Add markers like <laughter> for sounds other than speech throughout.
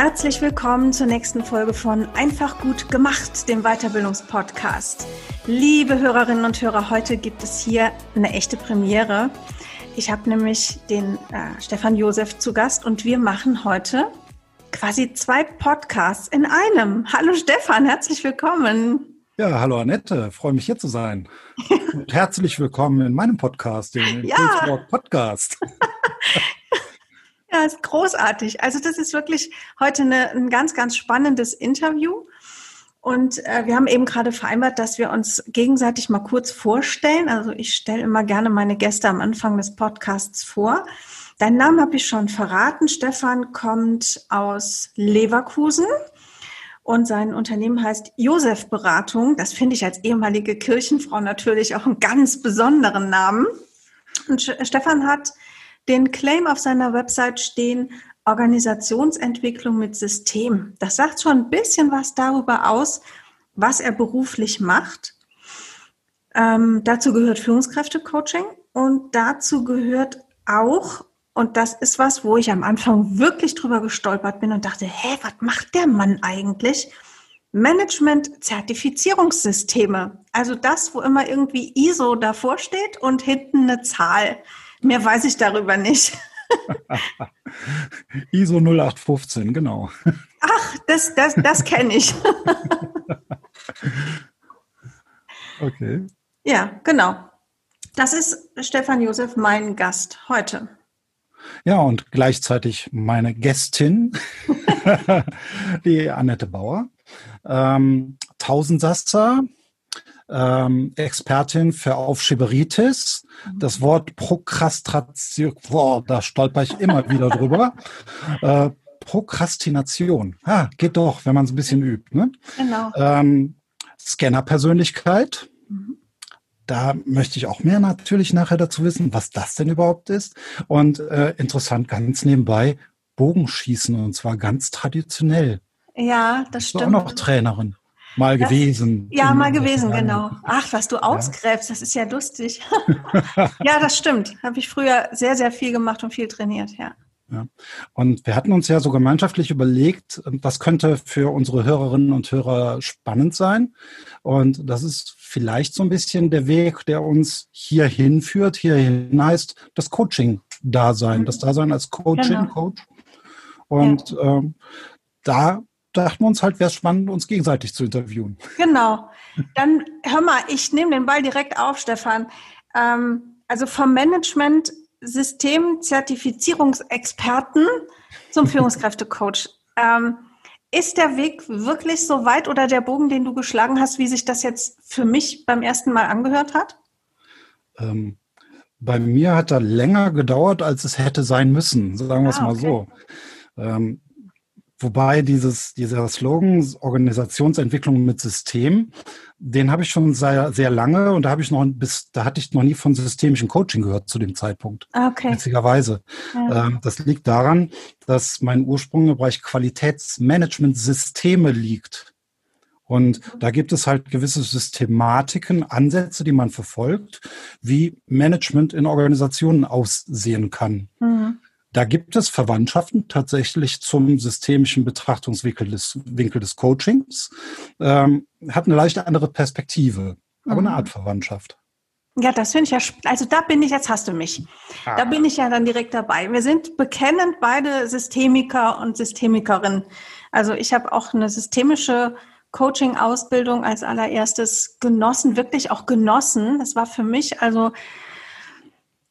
Herzlich willkommen zur nächsten Folge von Einfach gut gemacht, dem Weiterbildungspodcast. Liebe Hörerinnen und Hörer, heute gibt es hier eine echte Premiere. Ich habe nämlich den äh, Stefan Josef zu Gast und wir machen heute quasi zwei Podcasts in einem. Hallo Stefan, herzlich willkommen. Ja, hallo Annette, freue mich hier zu sein. und <laughs> herzlich willkommen in meinem Podcast, dem ja. Podcast. <laughs> Ja, ist großartig. Also das ist wirklich heute eine, ein ganz, ganz spannendes Interview. Und äh, wir haben eben gerade vereinbart, dass wir uns gegenseitig mal kurz vorstellen. Also ich stelle immer gerne meine Gäste am Anfang des Podcasts vor. Deinen Namen habe ich schon verraten. Stefan kommt aus Leverkusen und sein Unternehmen heißt Josef Beratung. Das finde ich als ehemalige Kirchenfrau natürlich auch einen ganz besonderen Namen. Und Stefan hat den Claim auf seiner Website stehen, Organisationsentwicklung mit System. Das sagt schon ein bisschen was darüber aus, was er beruflich macht. Ähm, dazu gehört Führungskräftecoaching und dazu gehört auch, und das ist was, wo ich am Anfang wirklich drüber gestolpert bin und dachte, hä, was macht der Mann eigentlich? Management-Zertifizierungssysteme. Also das, wo immer irgendwie ISO davor steht und hinten eine Zahl. Mehr weiß ich darüber nicht. <laughs> ISO 0815, genau. Ach, das, das, das kenne ich. <laughs> okay. Ja, genau. Das ist Stefan Josef, mein Gast heute. Ja, und gleichzeitig meine Gästin, <laughs> die Annette Bauer. Ähm, Tausendsasser, ähm, Expertin für Aufschieberitis. Das Wort Prokrastination, boah, da stolper ich immer wieder drüber. <laughs> Äh, Prokrastination. Ah, geht doch, wenn man es ein bisschen übt. Ne? Genau. Ähm, Scanner-Persönlichkeit. Mhm. Da möchte ich auch mehr natürlich nachher dazu wissen, was das denn überhaupt ist. Und äh, interessant ganz nebenbei, Bogenschießen und zwar ganz traditionell. Ja, das stimmt. Auch noch Trainerin. Mal das, gewesen. Ja, mal gewesen, genau. Ach, was du ausgräbst, ja. das ist ja lustig. <laughs> ja, das stimmt. Habe ich früher sehr, sehr viel gemacht und viel trainiert, ja. Ja. Und wir hatten uns ja so gemeinschaftlich überlegt, was könnte für unsere Hörerinnen und Hörer spannend sein. Und das ist vielleicht so ein bisschen der Weg, der uns hier hinführt. Hierhin heißt das Coaching-Dasein, das Dasein als Coaching-Coach. Genau. Und ja. ähm, da dachten wir uns halt, wäre es spannend, uns gegenseitig zu interviewen. Genau. Dann hör mal, ich nehme den Ball direkt auf, Stefan. Ähm, also vom Management System Zertifizierungsexperten zum <laughs> Führungskräftecoach. Ähm, ist der Weg wirklich so weit oder der Bogen, den du geschlagen hast, wie sich das jetzt für mich beim ersten Mal angehört hat? Ähm, bei mir hat er länger gedauert, als es hätte sein müssen, sagen wir es ah, mal okay. so. Ähm, Wobei dieses, dieser Slogan Organisationsentwicklung mit System, den habe ich schon sehr, sehr lange und da habe ich noch bis, da hatte ich noch nie von systemischem Coaching gehört zu dem Zeitpunkt. Ah, okay. Witzigerweise. Ja. Ähm, das liegt daran, dass mein Ursprung im Bereich Qualitätsmanagementsysteme liegt. Und da gibt es halt gewisse Systematiken, Ansätze, die man verfolgt, wie Management in Organisationen aussehen kann. Mhm. Da gibt es Verwandtschaften tatsächlich zum systemischen Betrachtungswinkel des, Winkel des Coachings. Ähm, hat eine leicht andere Perspektive, aber mhm. eine Art Verwandtschaft. Ja, das finde ich ja, also da bin ich, jetzt hast du mich. Ah. Da bin ich ja dann direkt dabei. Wir sind bekennend beide Systemiker und Systemikerinnen. Also ich habe auch eine systemische Coaching-Ausbildung als allererstes genossen, wirklich auch genossen. Das war für mich also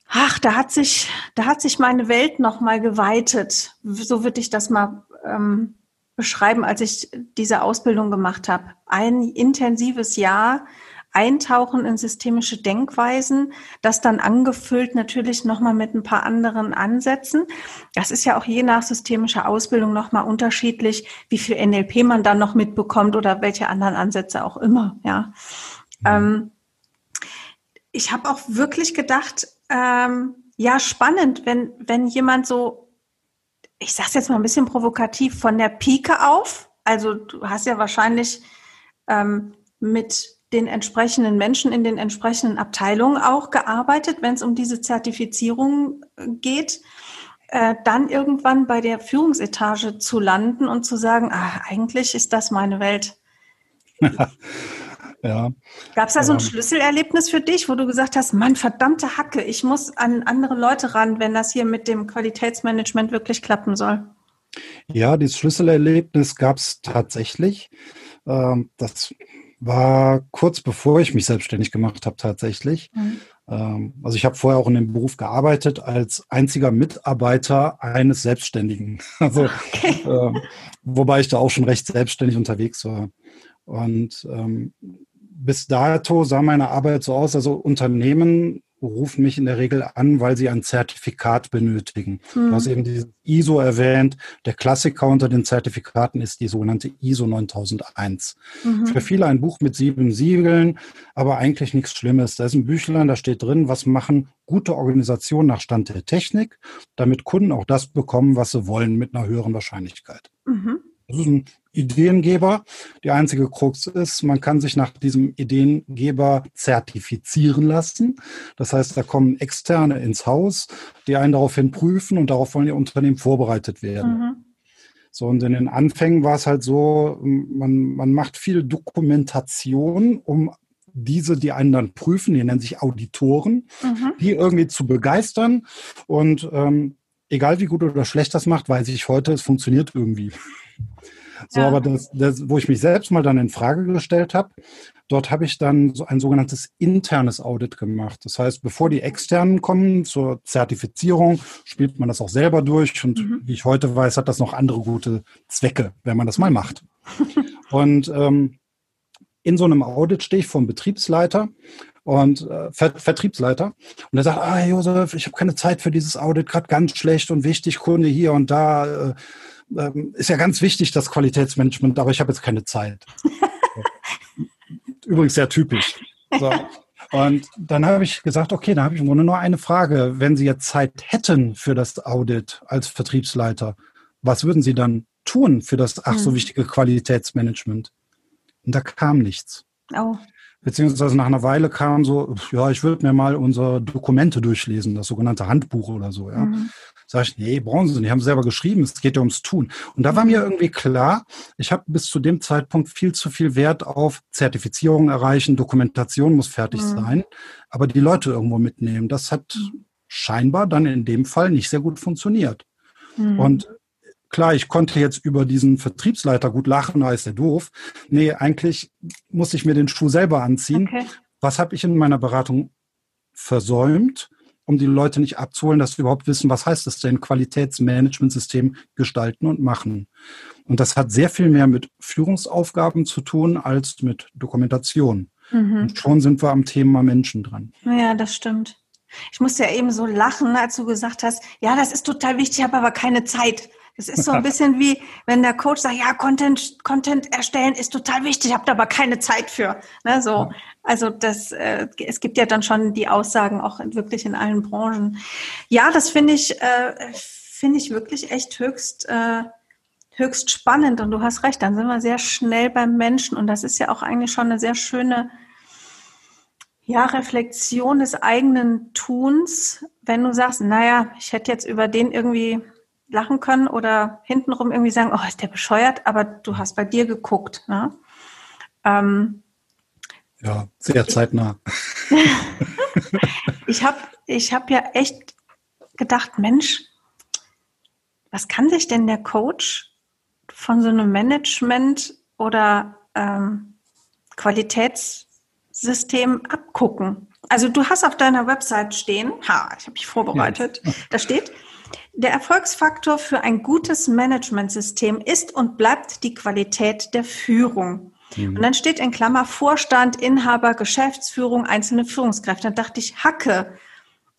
ach, da hat sich, da hat sich meine Welt nochmal geweitet. So würde ich das mal ähm, beschreiben, als ich diese Ausbildung gemacht habe. Ein intensives Jahr eintauchen in systemische Denkweisen, das dann angefüllt natürlich nochmal mit ein paar anderen Ansätzen. Das ist ja auch je nach systemischer Ausbildung nochmal unterschiedlich, wie viel NLP man dann noch mitbekommt oder welche anderen Ansätze auch immer, ja. Mhm. Ähm, ich habe auch wirklich gedacht, ähm, ja, spannend, wenn, wenn jemand so, ich sage jetzt mal ein bisschen provokativ, von der Pike auf, also du hast ja wahrscheinlich ähm, mit den entsprechenden Menschen in den entsprechenden Abteilungen auch gearbeitet, wenn es um diese Zertifizierung äh, geht, äh, dann irgendwann bei der Führungsetage zu landen und zu sagen, ah, eigentlich ist das meine Welt. <laughs> Ja. Gab es da so ein ähm, Schlüsselerlebnis für dich, wo du gesagt hast, Mann, verdammte Hacke, ich muss an andere Leute ran, wenn das hier mit dem Qualitätsmanagement wirklich klappen soll? Ja, dieses Schlüsselerlebnis gab es tatsächlich. Ähm, das war kurz bevor ich mich selbstständig gemacht habe tatsächlich. Mhm. Ähm, also ich habe vorher auch in dem Beruf gearbeitet als einziger Mitarbeiter eines Selbstständigen. <laughs> Also okay. wobei ich da auch schon recht selbstständig unterwegs war. Und ähm, bis dato sah meine Arbeit so aus, also Unternehmen rufen mich in der Regel an, weil sie ein Zertifikat benötigen. Mhm. Du hast eben dieses ISO erwähnt. Der Klassiker unter den Zertifikaten ist die sogenannte ISO 9001. Mhm. Für viele ein Buch mit sieben Siegeln, aber eigentlich nichts Schlimmes. Da ist ein Büchlein, da steht drin, was machen gute Organisationen nach Stand der Technik, damit Kunden auch das bekommen, was sie wollen, mit einer höheren Wahrscheinlichkeit. Mhm. Das ist ein Ideengeber. Die einzige Krux ist, man kann sich nach diesem Ideengeber zertifizieren lassen. Das heißt, da kommen Externe ins Haus, die einen daraufhin prüfen und darauf wollen die Unternehmen vorbereitet werden. Mhm. So, und in den Anfängen war es halt so, man, man macht viel Dokumentation, um diese, die einen dann prüfen, die nennen sich Auditoren, mhm. die irgendwie zu begeistern. Und ähm, egal wie gut oder schlecht das macht, weiß ich heute, es funktioniert irgendwie. So, ja. aber das, das, wo ich mich selbst mal dann in Frage gestellt habe, dort habe ich dann so ein sogenanntes internes Audit gemacht. Das heißt, bevor die externen kommen zur Zertifizierung, spielt man das auch selber durch. Und mhm. wie ich heute weiß, hat das noch andere gute Zwecke, wenn man das mal macht. <laughs> und ähm, in so einem Audit stehe ich vom Betriebsleiter und äh, Ver Vertriebsleiter und er sagt, ah Josef, ich habe keine Zeit für dieses Audit, gerade ganz schlecht und wichtig, Kunde hier und da. Äh, ähm, ist ja ganz wichtig, das Qualitätsmanagement, aber ich habe jetzt keine Zeit. <laughs> Übrigens sehr typisch. So. Und dann habe ich gesagt, okay, dann habe ich im Grunde nur eine Frage. Wenn Sie jetzt Zeit hätten für das Audit als Vertriebsleiter, was würden Sie dann tun für das ach so hm. wichtige Qualitätsmanagement? Und da kam nichts. Oh. Beziehungsweise nach einer Weile kam so, ja, ich würde mir mal unsere Dokumente durchlesen, das sogenannte Handbuch oder so, ja. Mhm. Sag ich, nee, brauchen Sie nicht, haben selber geschrieben, es geht ja ums Tun. Und da war mir irgendwie klar, ich habe bis zu dem Zeitpunkt viel zu viel Wert auf Zertifizierung erreichen, Dokumentation muss fertig mhm. sein, aber die Leute irgendwo mitnehmen. Das hat mhm. scheinbar dann in dem Fall nicht sehr gut funktioniert. Mhm. Und klar, ich konnte jetzt über diesen Vertriebsleiter gut lachen, da ist der doof. Nee, eigentlich muss ich mir den Schuh selber anziehen. Okay. Was habe ich in meiner Beratung versäumt? um die Leute nicht abzuholen, dass sie überhaupt wissen, was heißt es denn, Qualitätsmanagementsystem gestalten und machen. Und das hat sehr viel mehr mit Führungsaufgaben zu tun als mit Dokumentation. Mhm. Und schon sind wir am Thema Menschen dran. Ja, das stimmt. Ich musste ja eben so lachen, als du gesagt hast, ja, das ist total wichtig, ich habe aber keine Zeit. Das ist so ein bisschen wie, wenn der Coach sagt, ja, Content, Content erstellen ist total wichtig, habt aber keine Zeit für. Ne, so. Also das, äh, es gibt ja dann schon die Aussagen auch wirklich in allen Branchen. Ja, das finde ich, äh, finde ich wirklich echt höchst, äh, höchst spannend. Und du hast recht, dann sind wir sehr schnell beim Menschen. Und das ist ja auch eigentlich schon eine sehr schöne, ja, Reflexion des eigenen Tuns, wenn du sagst, naja, ich hätte jetzt über den irgendwie lachen können oder hintenrum irgendwie sagen, oh, ist der bescheuert, aber du hast bei dir geguckt. Ne? Ähm, ja, sehr zeitnah. <laughs> ich habe ich hab ja echt gedacht, Mensch, was kann sich denn der Coach von so einem Management oder ähm, Qualitätssystem abgucken? Also du hast auf deiner Website stehen, ha, ich habe mich vorbereitet, ja. da steht, der Erfolgsfaktor für ein gutes Managementsystem ist und bleibt die Qualität der Führung. Mhm. Und dann steht in Klammer Vorstand, Inhaber, Geschäftsführung, einzelne Führungskräfte. Dann dachte ich, Hacke,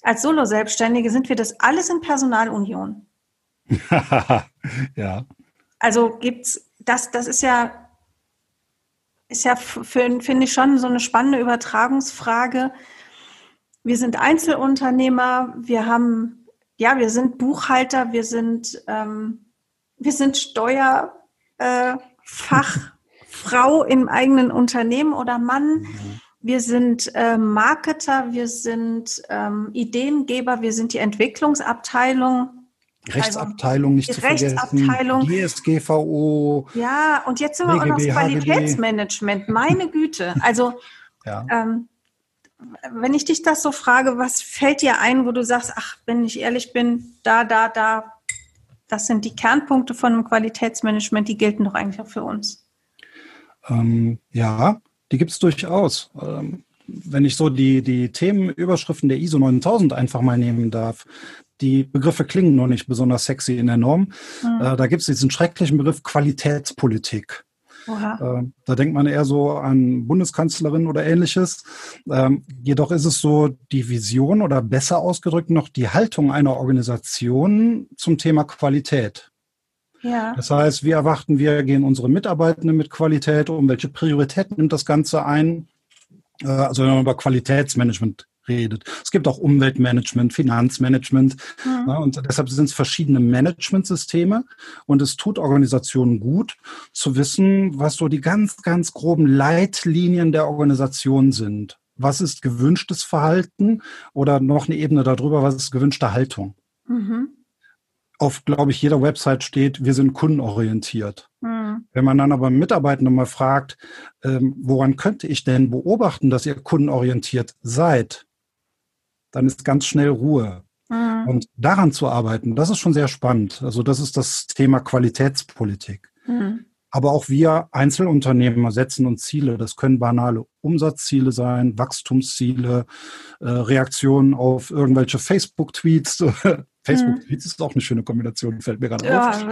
als Solo-Selbstständige sind wir das alles in Personalunion. <laughs> ja. Also gibt's, das, das ist ja, ist ja, finde ich schon so eine spannende Übertragungsfrage. Wir sind Einzelunternehmer, wir haben, ja, wir sind Buchhalter, wir sind, ähm, wir sind Steuerfachfrau äh, <laughs> im eigenen Unternehmen oder Mann. Mhm. Wir sind äh, Marketer, wir sind ähm, Ideengeber, wir sind die Entwicklungsabteilung. Rechtsabteilung nicht also, zu Rechtsabteilung. vergessen. DSGVO. Ja, und jetzt sind wir auch noch das Qualitätsmanagement. Meine Güte. Also, <laughs> ja. ähm, wenn ich dich das so frage, was fällt dir ein, wo du sagst, ach, wenn ich ehrlich bin, da, da, da, das sind die Kernpunkte von einem Qualitätsmanagement, die gelten doch eigentlich auch für uns. Ähm, ja, die gibt es durchaus. Ähm, wenn ich so die, die Themenüberschriften der ISO 9000 einfach mal nehmen darf, die Begriffe klingen noch nicht besonders sexy in der Norm. Mhm. Äh, da gibt es diesen schrecklichen Begriff Qualitätspolitik. Äh, da denkt man eher so an Bundeskanzlerin oder ähnliches. Ähm, jedoch ist es so die Vision oder besser ausgedrückt noch die Haltung einer Organisation zum Thema Qualität. Ja. Das heißt, wie erwarten wir, gehen unsere Mitarbeitenden mit Qualität um? Welche Priorität nimmt das Ganze ein? Äh, also wenn man über Qualitätsmanagement redet. Es gibt auch Umweltmanagement, Finanzmanagement mhm. ja, und deshalb sind es verschiedene Managementsysteme und es tut Organisationen gut zu wissen, was so die ganz, ganz groben Leitlinien der Organisation sind. Was ist gewünschtes Verhalten oder noch eine Ebene darüber, was ist gewünschte Haltung? Mhm auf, glaube ich, jeder Website steht, wir sind kundenorientiert. Mhm. Wenn man dann aber Mitarbeitende mal fragt, ähm, woran könnte ich denn beobachten, dass ihr kundenorientiert seid, dann ist ganz schnell Ruhe. Mhm. Und daran zu arbeiten, das ist schon sehr spannend. Also das ist das Thema Qualitätspolitik. Mhm. Aber auch wir Einzelunternehmer setzen uns Ziele. Das können banale Umsatzziele sein, Wachstumsziele, äh, Reaktionen auf irgendwelche Facebook-Tweets. <laughs> Facebook-Tweets ist auch eine schöne Kombination, fällt mir gerade ja, auf.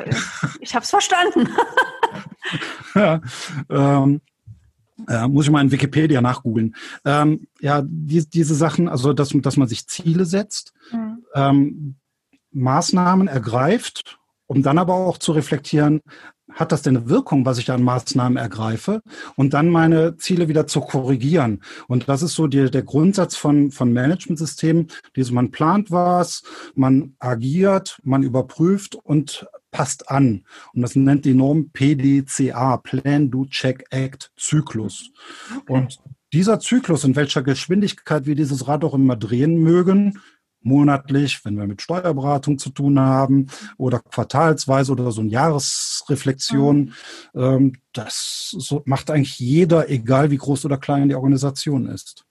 Ich habe es verstanden. <laughs> ja, ähm, äh, muss ich mal in Wikipedia nachgoogeln. Ähm, ja, die, diese Sachen, also dass, dass man sich Ziele setzt, mhm. ähm, Maßnahmen ergreift, um dann aber auch zu reflektieren, hat das denn eine Wirkung, was ich an Maßnahmen ergreife und dann meine Ziele wieder zu korrigieren. Und das ist so die, der Grundsatz von, von Managementsystemen, dieses man plant was, man agiert, man überprüft und passt an. Und das nennt die Norm PDCA, Plan, Do, Check, Act, Zyklus. Okay. Und dieser Zyklus, in welcher Geschwindigkeit wir dieses Rad auch immer drehen mögen, monatlich, wenn wir mit Steuerberatung zu tun haben oder quartalsweise oder so eine Jahresreflexion. Mhm. Ähm, das macht eigentlich jeder, egal wie groß oder klein die Organisation ist.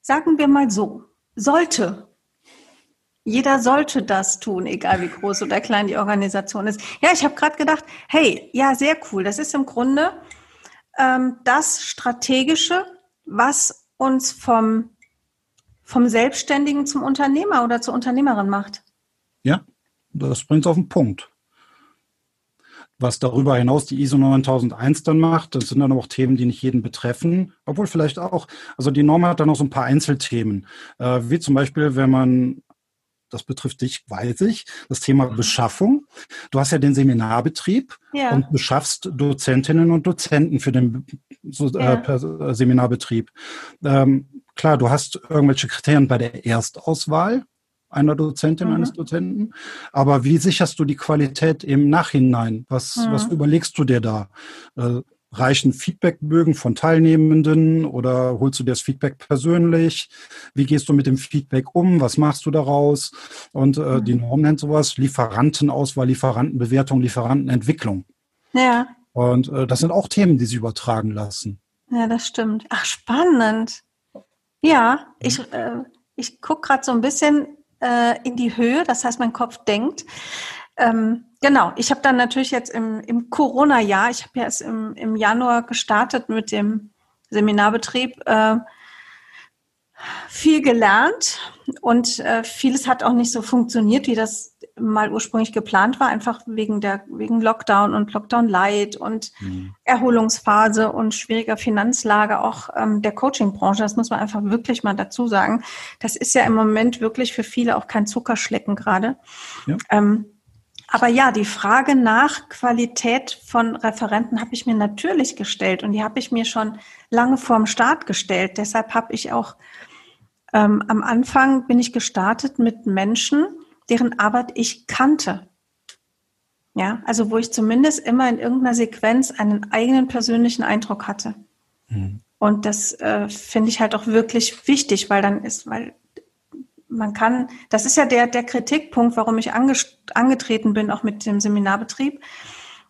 Sagen wir mal so, sollte. Jeder sollte das tun, egal wie groß oder klein die Organisation ist. Ja, ich habe gerade gedacht, hey, ja, sehr cool. Das ist im Grunde ähm, das Strategische, was uns vom vom Selbstständigen zum Unternehmer oder zur Unternehmerin macht. Ja, das bringt es auf den Punkt. Was darüber hinaus die ISO 9001 dann macht, das sind dann auch Themen, die nicht jeden betreffen, obwohl vielleicht auch. Also die Norm hat dann noch so ein paar Einzelthemen, äh, wie zum Beispiel, wenn man das betrifft dich, weiß ich, das Thema mhm. Beschaffung. Du hast ja den Seminarbetrieb ja. und beschaffst Dozentinnen und Dozenten für den so, äh, ja. äh, Seminarbetrieb. Ähm, klar, du hast irgendwelche Kriterien bei der Erstauswahl einer Dozentin, mhm. eines Dozenten. Aber wie sicherst du die Qualität im Nachhinein? Was, mhm. was überlegst du dir da? Äh, reichen Feedbackbögen von Teilnehmenden oder holst du dir das Feedback persönlich? Wie gehst du mit dem Feedback um? Was machst du daraus? Und äh, mhm. die Norm nennt sowas Lieferantenauswahl, Lieferantenbewertung, Lieferantenentwicklung. Ja. Und äh, das sind auch Themen, die sich übertragen lassen. Ja, das stimmt. Ach, spannend. Ja, ich, äh, ich gucke gerade so ein bisschen äh, in die Höhe, das heißt, mein Kopf denkt. Ähm, genau, ich habe dann natürlich jetzt im, im Corona-Jahr, ich habe ja erst im, im Januar gestartet mit dem Seminarbetrieb, äh, viel gelernt und äh, vieles hat auch nicht so funktioniert, wie das mal ursprünglich geplant war, einfach wegen der wegen Lockdown und Lockdown Light und mhm. Erholungsphase und schwieriger Finanzlage auch ähm, der Coaching-Branche. Das muss man einfach wirklich mal dazu sagen. Das ist ja im Moment wirklich für viele auch kein Zuckerschlecken gerade. Ja. Ähm, aber ja, die Frage nach Qualität von Referenten habe ich mir natürlich gestellt und die habe ich mir schon lange vorm Start gestellt. Deshalb habe ich auch ähm, am Anfang bin ich gestartet mit Menschen, deren Arbeit ich kannte. Ja, also wo ich zumindest immer in irgendeiner Sequenz einen eigenen persönlichen Eindruck hatte. Mhm. Und das äh, finde ich halt auch wirklich wichtig, weil dann ist, weil man kann, das ist ja der, der Kritikpunkt, warum ich ange, angetreten bin, auch mit dem Seminarbetrieb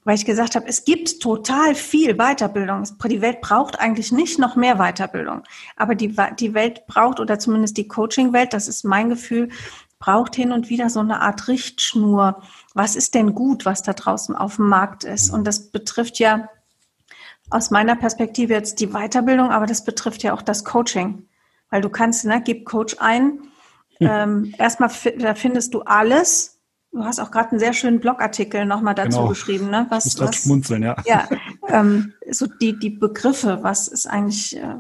weil ich gesagt habe, es gibt total viel Weiterbildung. Die Welt braucht eigentlich nicht noch mehr Weiterbildung. Aber die, die Welt braucht, oder zumindest die Coaching-Welt, das ist mein Gefühl, braucht hin und wieder so eine Art Richtschnur. Was ist denn gut, was da draußen auf dem Markt ist? Und das betrifft ja aus meiner Perspektive jetzt die Weiterbildung, aber das betrifft ja auch das Coaching. Weil du kannst, ne, gib Coach ein. Hm. Ähm, erstmal da findest du alles, Du hast auch gerade einen sehr schönen Blogartikel nochmal dazu genau. geschrieben, ne? Was, ich muss was schmunzeln, ja. Ja, ähm, so die, die Begriffe, was ist eigentlich, äh,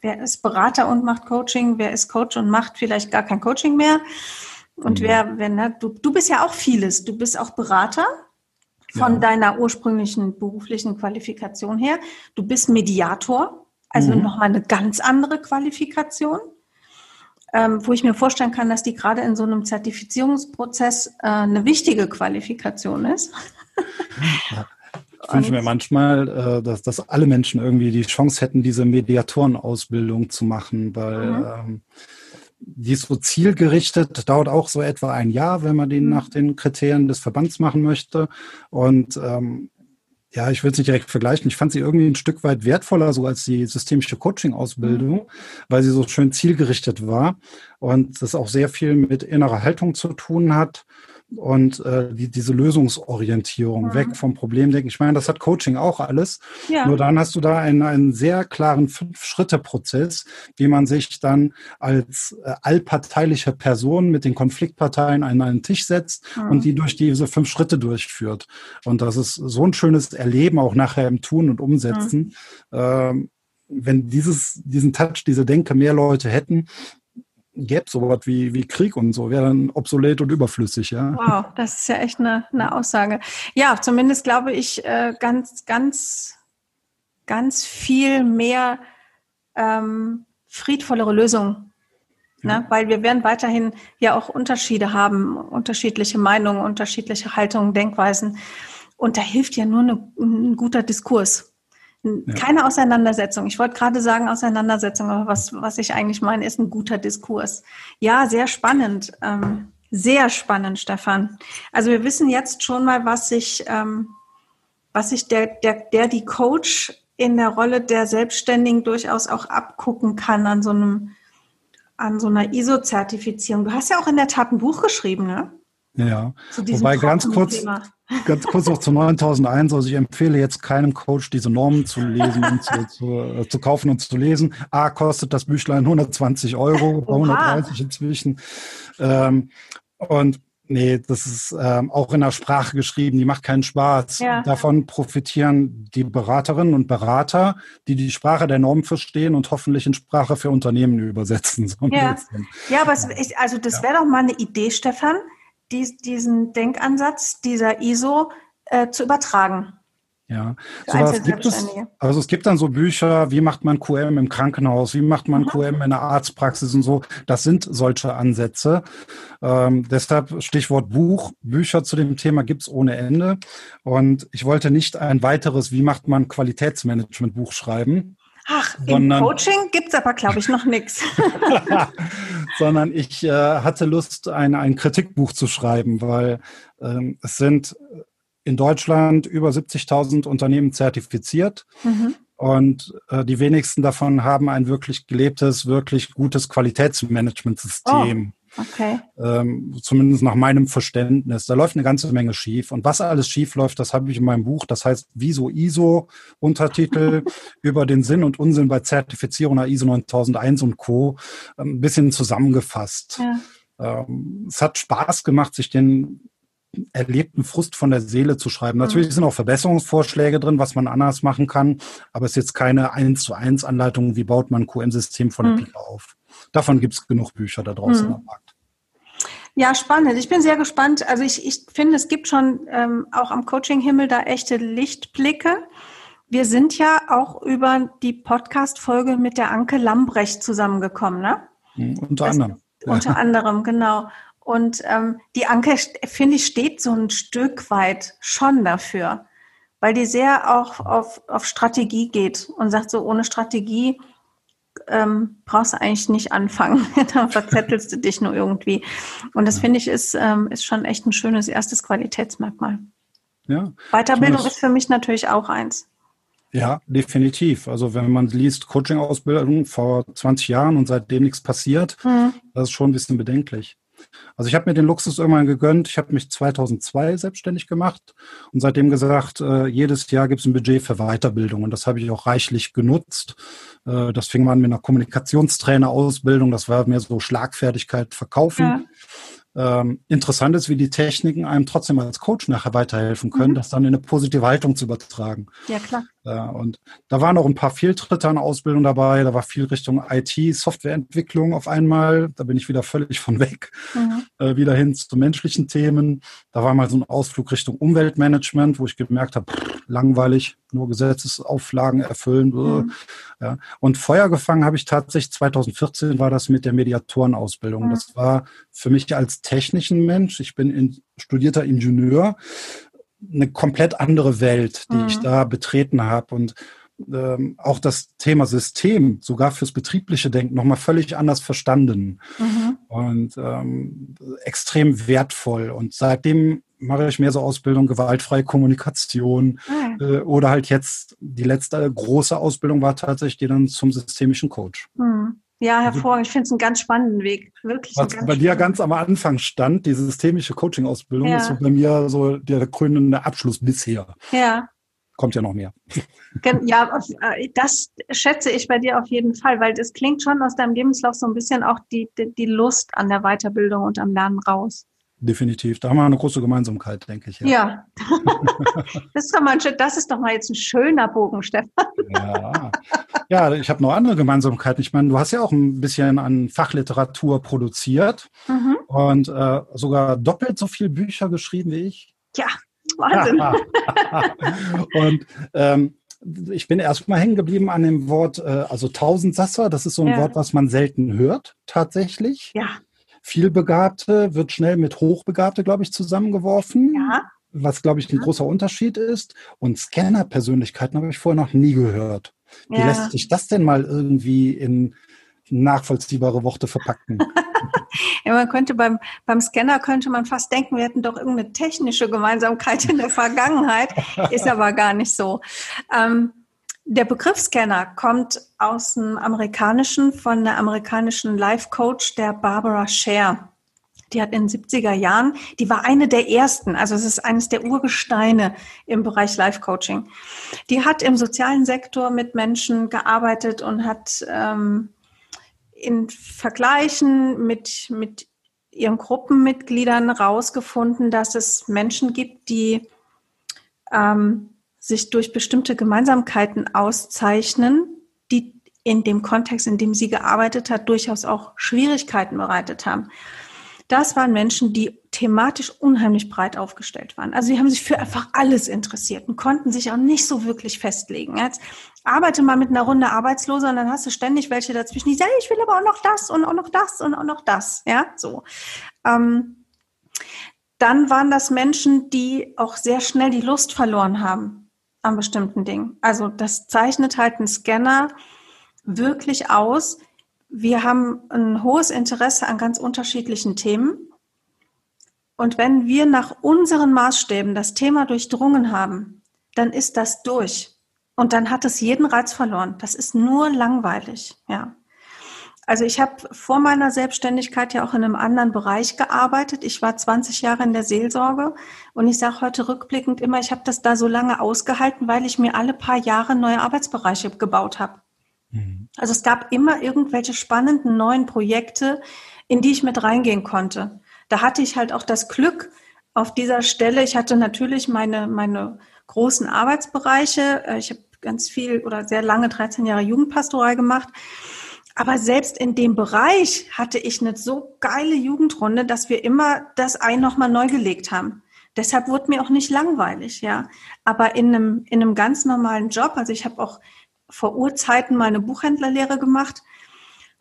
wer ist Berater und macht Coaching, wer ist Coach und macht vielleicht gar kein Coaching mehr? Und mhm. wer, wer, ne, du, du bist ja auch vieles. Du bist auch Berater von ja. deiner ursprünglichen beruflichen Qualifikation her. Du bist Mediator, also mhm. nochmal eine ganz andere Qualifikation ähm, wo ich mir vorstellen kann, dass die gerade in so einem Zertifizierungsprozess äh, eine wichtige Qualifikation ist. Ja. Ich wünsche mir manchmal, äh, dass, dass alle Menschen irgendwie die Chance hätten, diese Mediatorenausbildung zu machen, weil mhm. ähm, die ist so zielgerichtet, dauert auch so etwa ein Jahr, wenn man den mhm. nach den Kriterien des Verbands machen möchte. Und ähm, ja, ich will es nicht direkt vergleichen. Ich fand sie irgendwie ein Stück weit wertvoller, so als die systemische Coaching-Ausbildung, mhm. weil sie so schön zielgerichtet war und das auch sehr viel mit innerer Haltung zu tun hat und äh, die, diese Lösungsorientierung mhm. weg vom Problemdenken. Ich meine, das hat Coaching auch alles. Ja. Nur dann hast du da einen, einen sehr klaren Fünf-Schritte-Prozess, wie man sich dann als äh, allparteiliche Person mit den Konfliktparteien an einen Tisch setzt mhm. und die durch diese fünf Schritte durchführt. Und das ist so ein schönes Erleben auch nachher im Tun und Umsetzen. Mhm. Ähm, wenn dieses, diesen Touch, diese Denke mehr Leute hätten, gäbe sowas wie, wie Krieg und so, wäre dann obsolet und überflüssig, ja. Wow, das ist ja echt eine, eine Aussage. Ja, zumindest glaube ich äh, ganz, ganz, ganz viel mehr ähm, friedvollere Lösungen. Ja. Ne? Weil wir werden weiterhin ja auch Unterschiede haben, unterschiedliche Meinungen, unterschiedliche Haltungen, Denkweisen. Und da hilft ja nur eine, ein guter Diskurs. Keine Auseinandersetzung. Ich wollte gerade sagen Auseinandersetzung, aber was, was ich eigentlich meine, ist ein guter Diskurs. Ja, sehr spannend. Ähm, sehr spannend, Stefan. Also wir wissen jetzt schon mal, was sich, ähm, was sich der, der, der die Coach in der Rolle der Selbstständigen durchaus auch abgucken kann an so einem, an so einer ISO-Zertifizierung. Du hast ja auch in der Tat ein Buch geschrieben, ne? Ja, wobei ganz kurz, Thema. ganz kurz noch zu 9001. Also ich empfehle jetzt keinem Coach, diese Normen zu lesen und zu, zu, äh, zu, kaufen und zu lesen. A, kostet das Büchlein 120 Euro, <laughs> 130 inzwischen. Ähm, und Nee, das ist ähm, auch in der Sprache geschrieben, die macht keinen Spaß. Ja. Davon profitieren die Beraterinnen und Berater, die die Sprache der Norm verstehen und hoffentlich in Sprache für Unternehmen übersetzen. So ja. ja, aber es, also das wäre doch mal eine Idee, Stefan, dies, diesen Denkansatz dieser ISO äh, zu übertragen. Ja, sowas gibt es. Also es gibt dann so Bücher, wie macht man QM im Krankenhaus, wie macht man mhm. QM in der Arztpraxis und so. Das sind solche Ansätze. Ähm, deshalb Stichwort Buch. Bücher zu dem Thema gibt's ohne Ende. Und ich wollte nicht ein weiteres, wie macht man Qualitätsmanagement Buch schreiben. Ach, sondern, im Coaching gibt's aber, glaube ich, noch nichts. <laughs> <laughs> sondern ich äh, hatte Lust, ein, ein Kritikbuch zu schreiben, weil ähm, es sind in Deutschland über 70.000 Unternehmen zertifiziert. Mhm. Und äh, die wenigsten davon haben ein wirklich gelebtes, wirklich gutes Qualitätsmanagementsystem. Okay. Ähm, zumindest nach meinem Verständnis. Da läuft eine ganze Menge schief. Und was alles schief läuft, das habe ich in meinem Buch. Das heißt Wieso ISO Untertitel <laughs> über den Sinn und Unsinn bei Zertifizierung nach ISO 9001 und Co. Ähm, ein bisschen zusammengefasst. Ja. Ähm, es hat Spaß gemacht, sich den erlebten Frust von der Seele zu schreiben. Natürlich sind auch Verbesserungsvorschläge drin, was man anders machen kann, aber es ist jetzt keine eins zu eins Anleitung, wie baut man ein QM-System von der mhm. Pike auf. Davon gibt es genug Bücher da draußen mhm. am Markt. Ja, spannend. Ich bin sehr gespannt. Also ich, ich finde, es gibt schon ähm, auch am Coaching-Himmel da echte Lichtblicke. Wir sind ja auch über die Podcast-Folge mit der Anke Lambrecht zusammengekommen, ne? Mhm, unter das, anderem. Unter anderem, genau. Und ähm, die Anke, finde ich, steht so ein Stück weit schon dafür, weil die sehr auch auf, auf Strategie geht und sagt so, ohne Strategie ähm, brauchst du eigentlich nicht anfangen. <laughs> Dann verzettelst du dich nur irgendwie. Und das finde ich ist, ähm, ist schon echt ein schönes erstes Qualitätsmerkmal. Ja. Weiterbildung ist für mich natürlich auch eins. Ja, definitiv. Also wenn man liest Coaching-Ausbildung vor 20 Jahren und seitdem nichts passiert, mhm. das ist schon ein bisschen bedenklich. Also ich habe mir den Luxus irgendwann gegönnt. Ich habe mich 2002 selbstständig gemacht und seitdem gesagt, äh, jedes Jahr gibt es ein Budget für Weiterbildung und das habe ich auch reichlich genutzt. Äh, das fing an mit einer Kommunikationstrainer-Ausbildung. Das war mehr so Schlagfertigkeit verkaufen. Ja ähm, interessant ist, wie die Techniken einem trotzdem als Coach nachher weiterhelfen können, mhm. das dann in eine positive Haltung zu übertragen. Ja, klar. Äh, und da waren noch ein paar Fehltritte an Ausbildung dabei. Da war viel Richtung IT, Softwareentwicklung auf einmal. Da bin ich wieder völlig von weg. Mhm. Äh, wieder hin zu menschlichen Themen. Da war mal so ein Ausflug Richtung Umweltmanagement, wo ich gemerkt habe, langweilig, nur Gesetzesauflagen erfüllen. Mhm. Ja. Und Feuer gefangen habe ich tatsächlich 2014 war das mit der Mediatorenausbildung. Mhm. Das war für mich als technischen Mensch, ich bin in, studierter Ingenieur, eine komplett andere Welt, die mhm. ich da betreten habe und ähm, auch das Thema System sogar fürs betriebliche Denken nochmal völlig anders verstanden mhm. und ähm, extrem wertvoll. Und seitdem mache ich mehr so Ausbildung, gewaltfreie Kommunikation mhm. äh, oder halt jetzt die letzte große Ausbildung war tatsächlich die dann zum systemischen Coach. Mhm. Ja, also hervorragend. Ich finde es einen ganz spannenden Weg. Wirklich. Was bei dir ganz am Anfang stand, diese systemische Coaching-Ausbildung, ja. ist so bei mir so der krönende Abschluss bisher. Ja. Kommt ja noch mehr. Ja, <laughs> äh, das schätze ich bei dir auf jeden Fall, weil das klingt schon aus deinem Lebenslauf so ein bisschen auch die, die, die Lust an der Weiterbildung und am Lernen raus. Definitiv. Da haben wir eine große Gemeinsamkeit, denke ich. Ja, ja. <laughs> das, ist doch mal ein, das ist doch mal jetzt ein schöner Bogen, Stefan. ja. ja, ich habe noch andere Gemeinsamkeiten. Ich meine, du hast ja auch ein bisschen an Fachliteratur produziert mhm. und äh, sogar doppelt so viele Bücher geschrieben wie ich. Ja, Wahnsinn. <laughs> und ähm, ich bin erstmal hängen geblieben an dem Wort, äh, also Tausendsasser. Das ist so ein ja. Wort, was man selten hört, tatsächlich. Ja. Vielbegabte wird schnell mit Hochbegabte, glaube ich, zusammengeworfen. Ja. Was, glaube ich, ein großer Unterschied ist. Und Scanner-Persönlichkeiten habe ich vorher noch nie gehört. Wie ja. lässt sich das denn mal irgendwie in nachvollziehbare Worte verpacken? <laughs> ja, man könnte beim, beim Scanner könnte man fast denken, wir hätten doch irgendeine technische Gemeinsamkeit in der Vergangenheit. <laughs> Ist aber gar nicht so. Ähm, der Begriff Scanner kommt aus dem amerikanischen, von der amerikanischen Life-Coach, der Barbara Scher. Die hat in den 70er Jahren, die war eine der ersten, also es ist eines der Urgesteine im Bereich Life-Coaching. Die hat im sozialen Sektor mit Menschen gearbeitet und hat ähm, in Vergleichen mit, mit ihren Gruppenmitgliedern rausgefunden, dass es Menschen gibt, die ähm, sich durch bestimmte Gemeinsamkeiten auszeichnen, die in dem Kontext, in dem sie gearbeitet hat, durchaus auch Schwierigkeiten bereitet haben. Das waren Menschen, die thematisch unheimlich breit aufgestellt waren. Also sie haben sich für einfach alles interessiert und konnten sich auch nicht so wirklich festlegen. Jetzt arbeite mal mit einer Runde Arbeitsloser und dann hast du ständig welche dazwischen, die sagen, ich will aber auch noch das und auch noch das und auch noch das. Ja, so. Ähm, dann waren das Menschen, die auch sehr schnell die Lust verloren haben an bestimmten Dingen. Also das zeichnet halt ein Scanner wirklich aus. Wir haben ein hohes Interesse an ganz unterschiedlichen Themen. Und wenn wir nach unseren Maßstäben das Thema durchdrungen haben, dann ist das durch. Und dann hat es jeden Reiz verloren. Das ist nur langweilig, ja. Also ich habe vor meiner Selbstständigkeit ja auch in einem anderen Bereich gearbeitet. Ich war 20 Jahre in der Seelsorge und ich sage heute rückblickend immer, ich habe das da so lange ausgehalten, weil ich mir alle paar Jahre neue Arbeitsbereiche gebaut habe. Mhm. Also es gab immer irgendwelche spannenden neuen Projekte, in die ich mit reingehen konnte. Da hatte ich halt auch das Glück, auf dieser Stelle, ich hatte natürlich meine, meine großen Arbeitsbereiche. Äh, ich habe ganz viel oder sehr lange 13 Jahre Jugendpastoral gemacht. Aber selbst in dem Bereich hatte ich eine so geile Jugendrunde, dass wir immer das ein nochmal neu gelegt haben. Deshalb wurde mir auch nicht langweilig, ja. Aber in einem, in einem ganz normalen Job, also ich habe auch vor Urzeiten mal eine Buchhändlerlehre gemacht.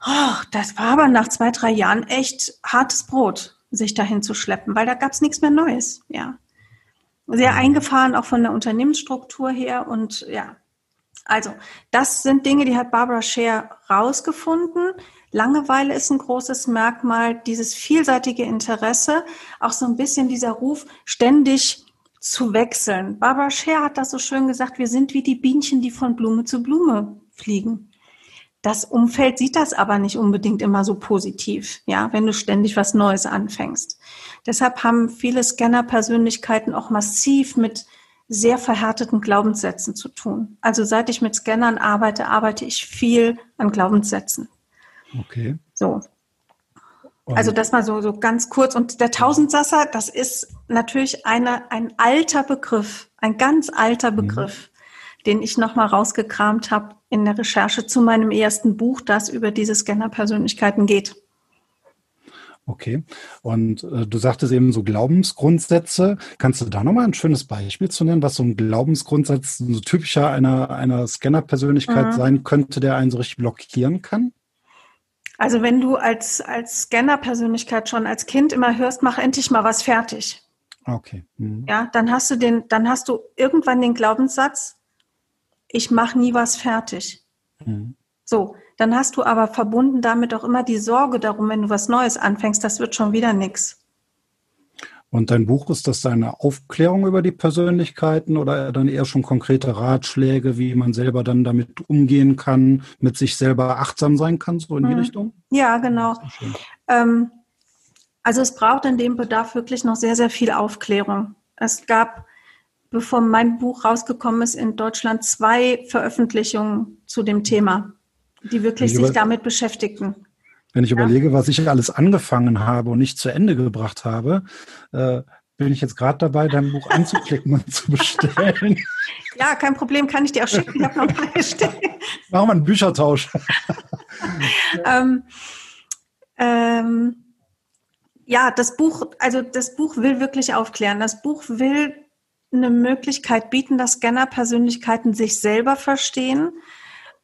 Oh, das war aber nach zwei, drei Jahren echt hartes Brot, sich dahin zu schleppen, weil da gab es nichts mehr Neues, ja. Sehr mhm. eingefahren, auch von der Unternehmensstruktur her und ja. Also, das sind Dinge, die hat Barbara Scher rausgefunden. Langeweile ist ein großes Merkmal, dieses vielseitige Interesse, auch so ein bisschen dieser Ruf, ständig zu wechseln. Barbara Scher hat das so schön gesagt, wir sind wie die Bienchen, die von Blume zu Blume fliegen. Das Umfeld sieht das aber nicht unbedingt immer so positiv, ja, wenn du ständig was Neues anfängst. Deshalb haben viele Scanner-Persönlichkeiten auch massiv mit sehr verhärteten Glaubenssätzen zu tun. Also seit ich mit Scannern arbeite, arbeite ich viel an Glaubenssätzen. Okay. So. Also das mal so, so ganz kurz. Und der Tausendsasser, das ist natürlich eine, ein alter Begriff, ein ganz alter mhm. Begriff, mhm. den ich nochmal rausgekramt habe in der Recherche zu meinem ersten Buch, das über diese Scanner-Persönlichkeiten geht. Okay. Und äh, du sagtest eben so Glaubensgrundsätze. Kannst du da nochmal ein schönes Beispiel zu nennen, was so ein Glaubensgrundsatz, so typischer einer, einer Scanner-Persönlichkeit mhm. sein könnte, der einen so richtig blockieren kann? Also wenn du als, als Scanner-Persönlichkeit schon als Kind immer hörst, mach endlich mal was fertig. Okay. Mhm. Ja, dann hast du den, dann hast du irgendwann den Glaubenssatz, ich mache nie was fertig. Mhm. So, dann hast du aber verbunden damit auch immer die Sorge darum, wenn du was Neues anfängst, das wird schon wieder nichts. Und dein Buch, ist das deine Aufklärung über die Persönlichkeiten oder dann eher schon konkrete Ratschläge, wie man selber dann damit umgehen kann, mit sich selber achtsam sein kann, so in die mhm. Richtung? Ja, genau. Ähm, also es braucht in dem Bedarf wirklich noch sehr, sehr viel Aufklärung. Es gab, bevor mein Buch rausgekommen ist, in Deutschland zwei Veröffentlichungen zu dem Thema die wirklich sich damit beschäftigten. Wenn ich ja. überlege, was ich alles angefangen habe und nicht zu Ende gebracht habe, äh, bin ich jetzt gerade dabei, dein Buch anzuklicken und zu bestellen. <laughs> Ja, kein Problem, kann ich dir auch schicken. Ich habe noch drei stehen. <laughs> Machen wir einen Büchertausch. <laughs> ähm, ähm, ja, das Buch, also das Buch will wirklich aufklären. Das Buch will eine Möglichkeit bieten, dass Scanner-Persönlichkeiten sich selber verstehen,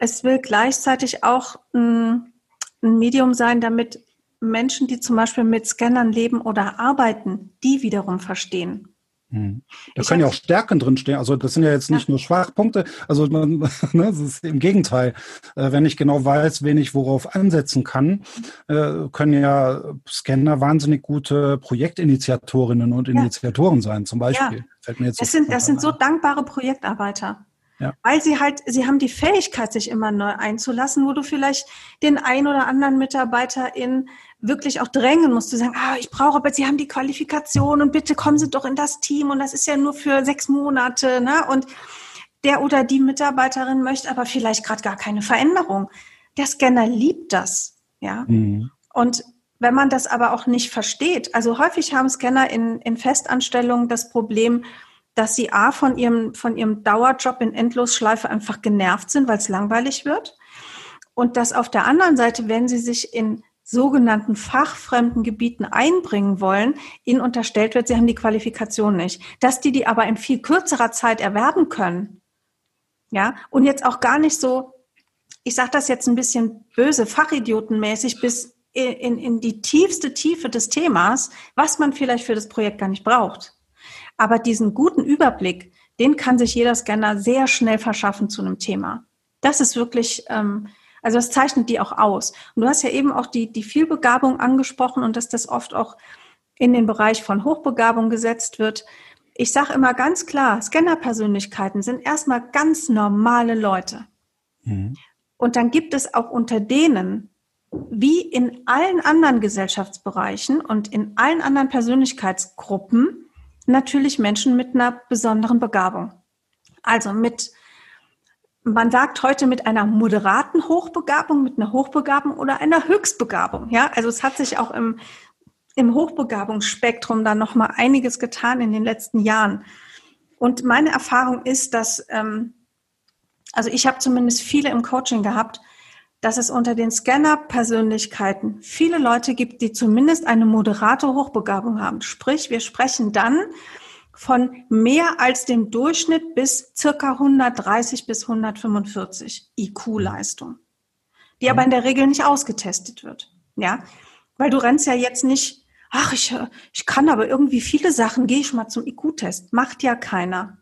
es will gleichzeitig auch ein, ein Medium sein, damit Menschen, die zum Beispiel mit Scannern leben oder arbeiten, die wiederum verstehen. Hm. Da ich können ja auch Stärken drinstehen. Also das sind ja jetzt nicht ja. nur Schwachpunkte. Also man, <laughs> ne, das ist im Gegenteil. Äh, wenn ich genau weiß, wen ich worauf ansetzen kann, äh, können ja Scanner wahnsinnig gute Projektinitiatorinnen und ja. Initiatoren sein. Zum Beispiel. Ja. Fällt mir jetzt das sind, das sind so dankbare Projektarbeiter. Ja. Weil sie halt, sie haben die Fähigkeit, sich immer neu einzulassen, wo du vielleicht den ein oder anderen Mitarbeiter in wirklich auch drängen musst, zu sagen, ah, ich brauche, aber sie haben die Qualifikation und bitte kommen Sie doch in das Team und das ist ja nur für sechs Monate, ne? Und der oder die Mitarbeiterin möchte aber vielleicht gerade gar keine Veränderung. Der Scanner liebt das, ja. Mhm. Und wenn man das aber auch nicht versteht, also häufig haben Scanner in, in Festanstellungen das Problem, dass sie A von ihrem, von ihrem Dauerjob in Endlosschleife einfach genervt sind, weil es langweilig wird. Und dass auf der anderen Seite, wenn sie sich in sogenannten fachfremden Gebieten einbringen wollen, ihnen unterstellt wird, sie haben die Qualifikation nicht. Dass die die aber in viel kürzerer Zeit erwerben können. Ja, und jetzt auch gar nicht so, ich sage das jetzt ein bisschen böse, fachidiotenmäßig bis in, in die tiefste Tiefe des Themas, was man vielleicht für das Projekt gar nicht braucht. Aber diesen guten Überblick, den kann sich jeder Scanner sehr schnell verschaffen zu einem Thema. Das ist wirklich, ähm, also das zeichnet die auch aus. Und du hast ja eben auch die, die Vielbegabung angesprochen und dass das oft auch in den Bereich von Hochbegabung gesetzt wird. Ich sage immer ganz klar, Scannerpersönlichkeiten sind erstmal ganz normale Leute. Mhm. Und dann gibt es auch unter denen, wie in allen anderen Gesellschaftsbereichen und in allen anderen Persönlichkeitsgruppen, natürlich Menschen mit einer besonderen Begabung. Also mit, man sagt heute mit einer moderaten Hochbegabung, mit einer Hochbegabung oder einer Höchstbegabung. Ja, also es hat sich auch im, im Hochbegabungsspektrum da noch mal einiges getan in den letzten Jahren. Und meine Erfahrung ist, dass, ähm, also ich habe zumindest viele im Coaching gehabt, dass es unter den Scanner-Persönlichkeiten viele Leute gibt, die zumindest eine moderate Hochbegabung haben. Sprich, wir sprechen dann von mehr als dem Durchschnitt bis circa 130 bis 145 IQ-Leistung, die aber in der Regel nicht ausgetestet wird. Ja, weil du rennst ja jetzt nicht ach, ich, ich kann aber irgendwie viele Sachen, gehe ich mal zum IQ-Test. Macht ja keiner.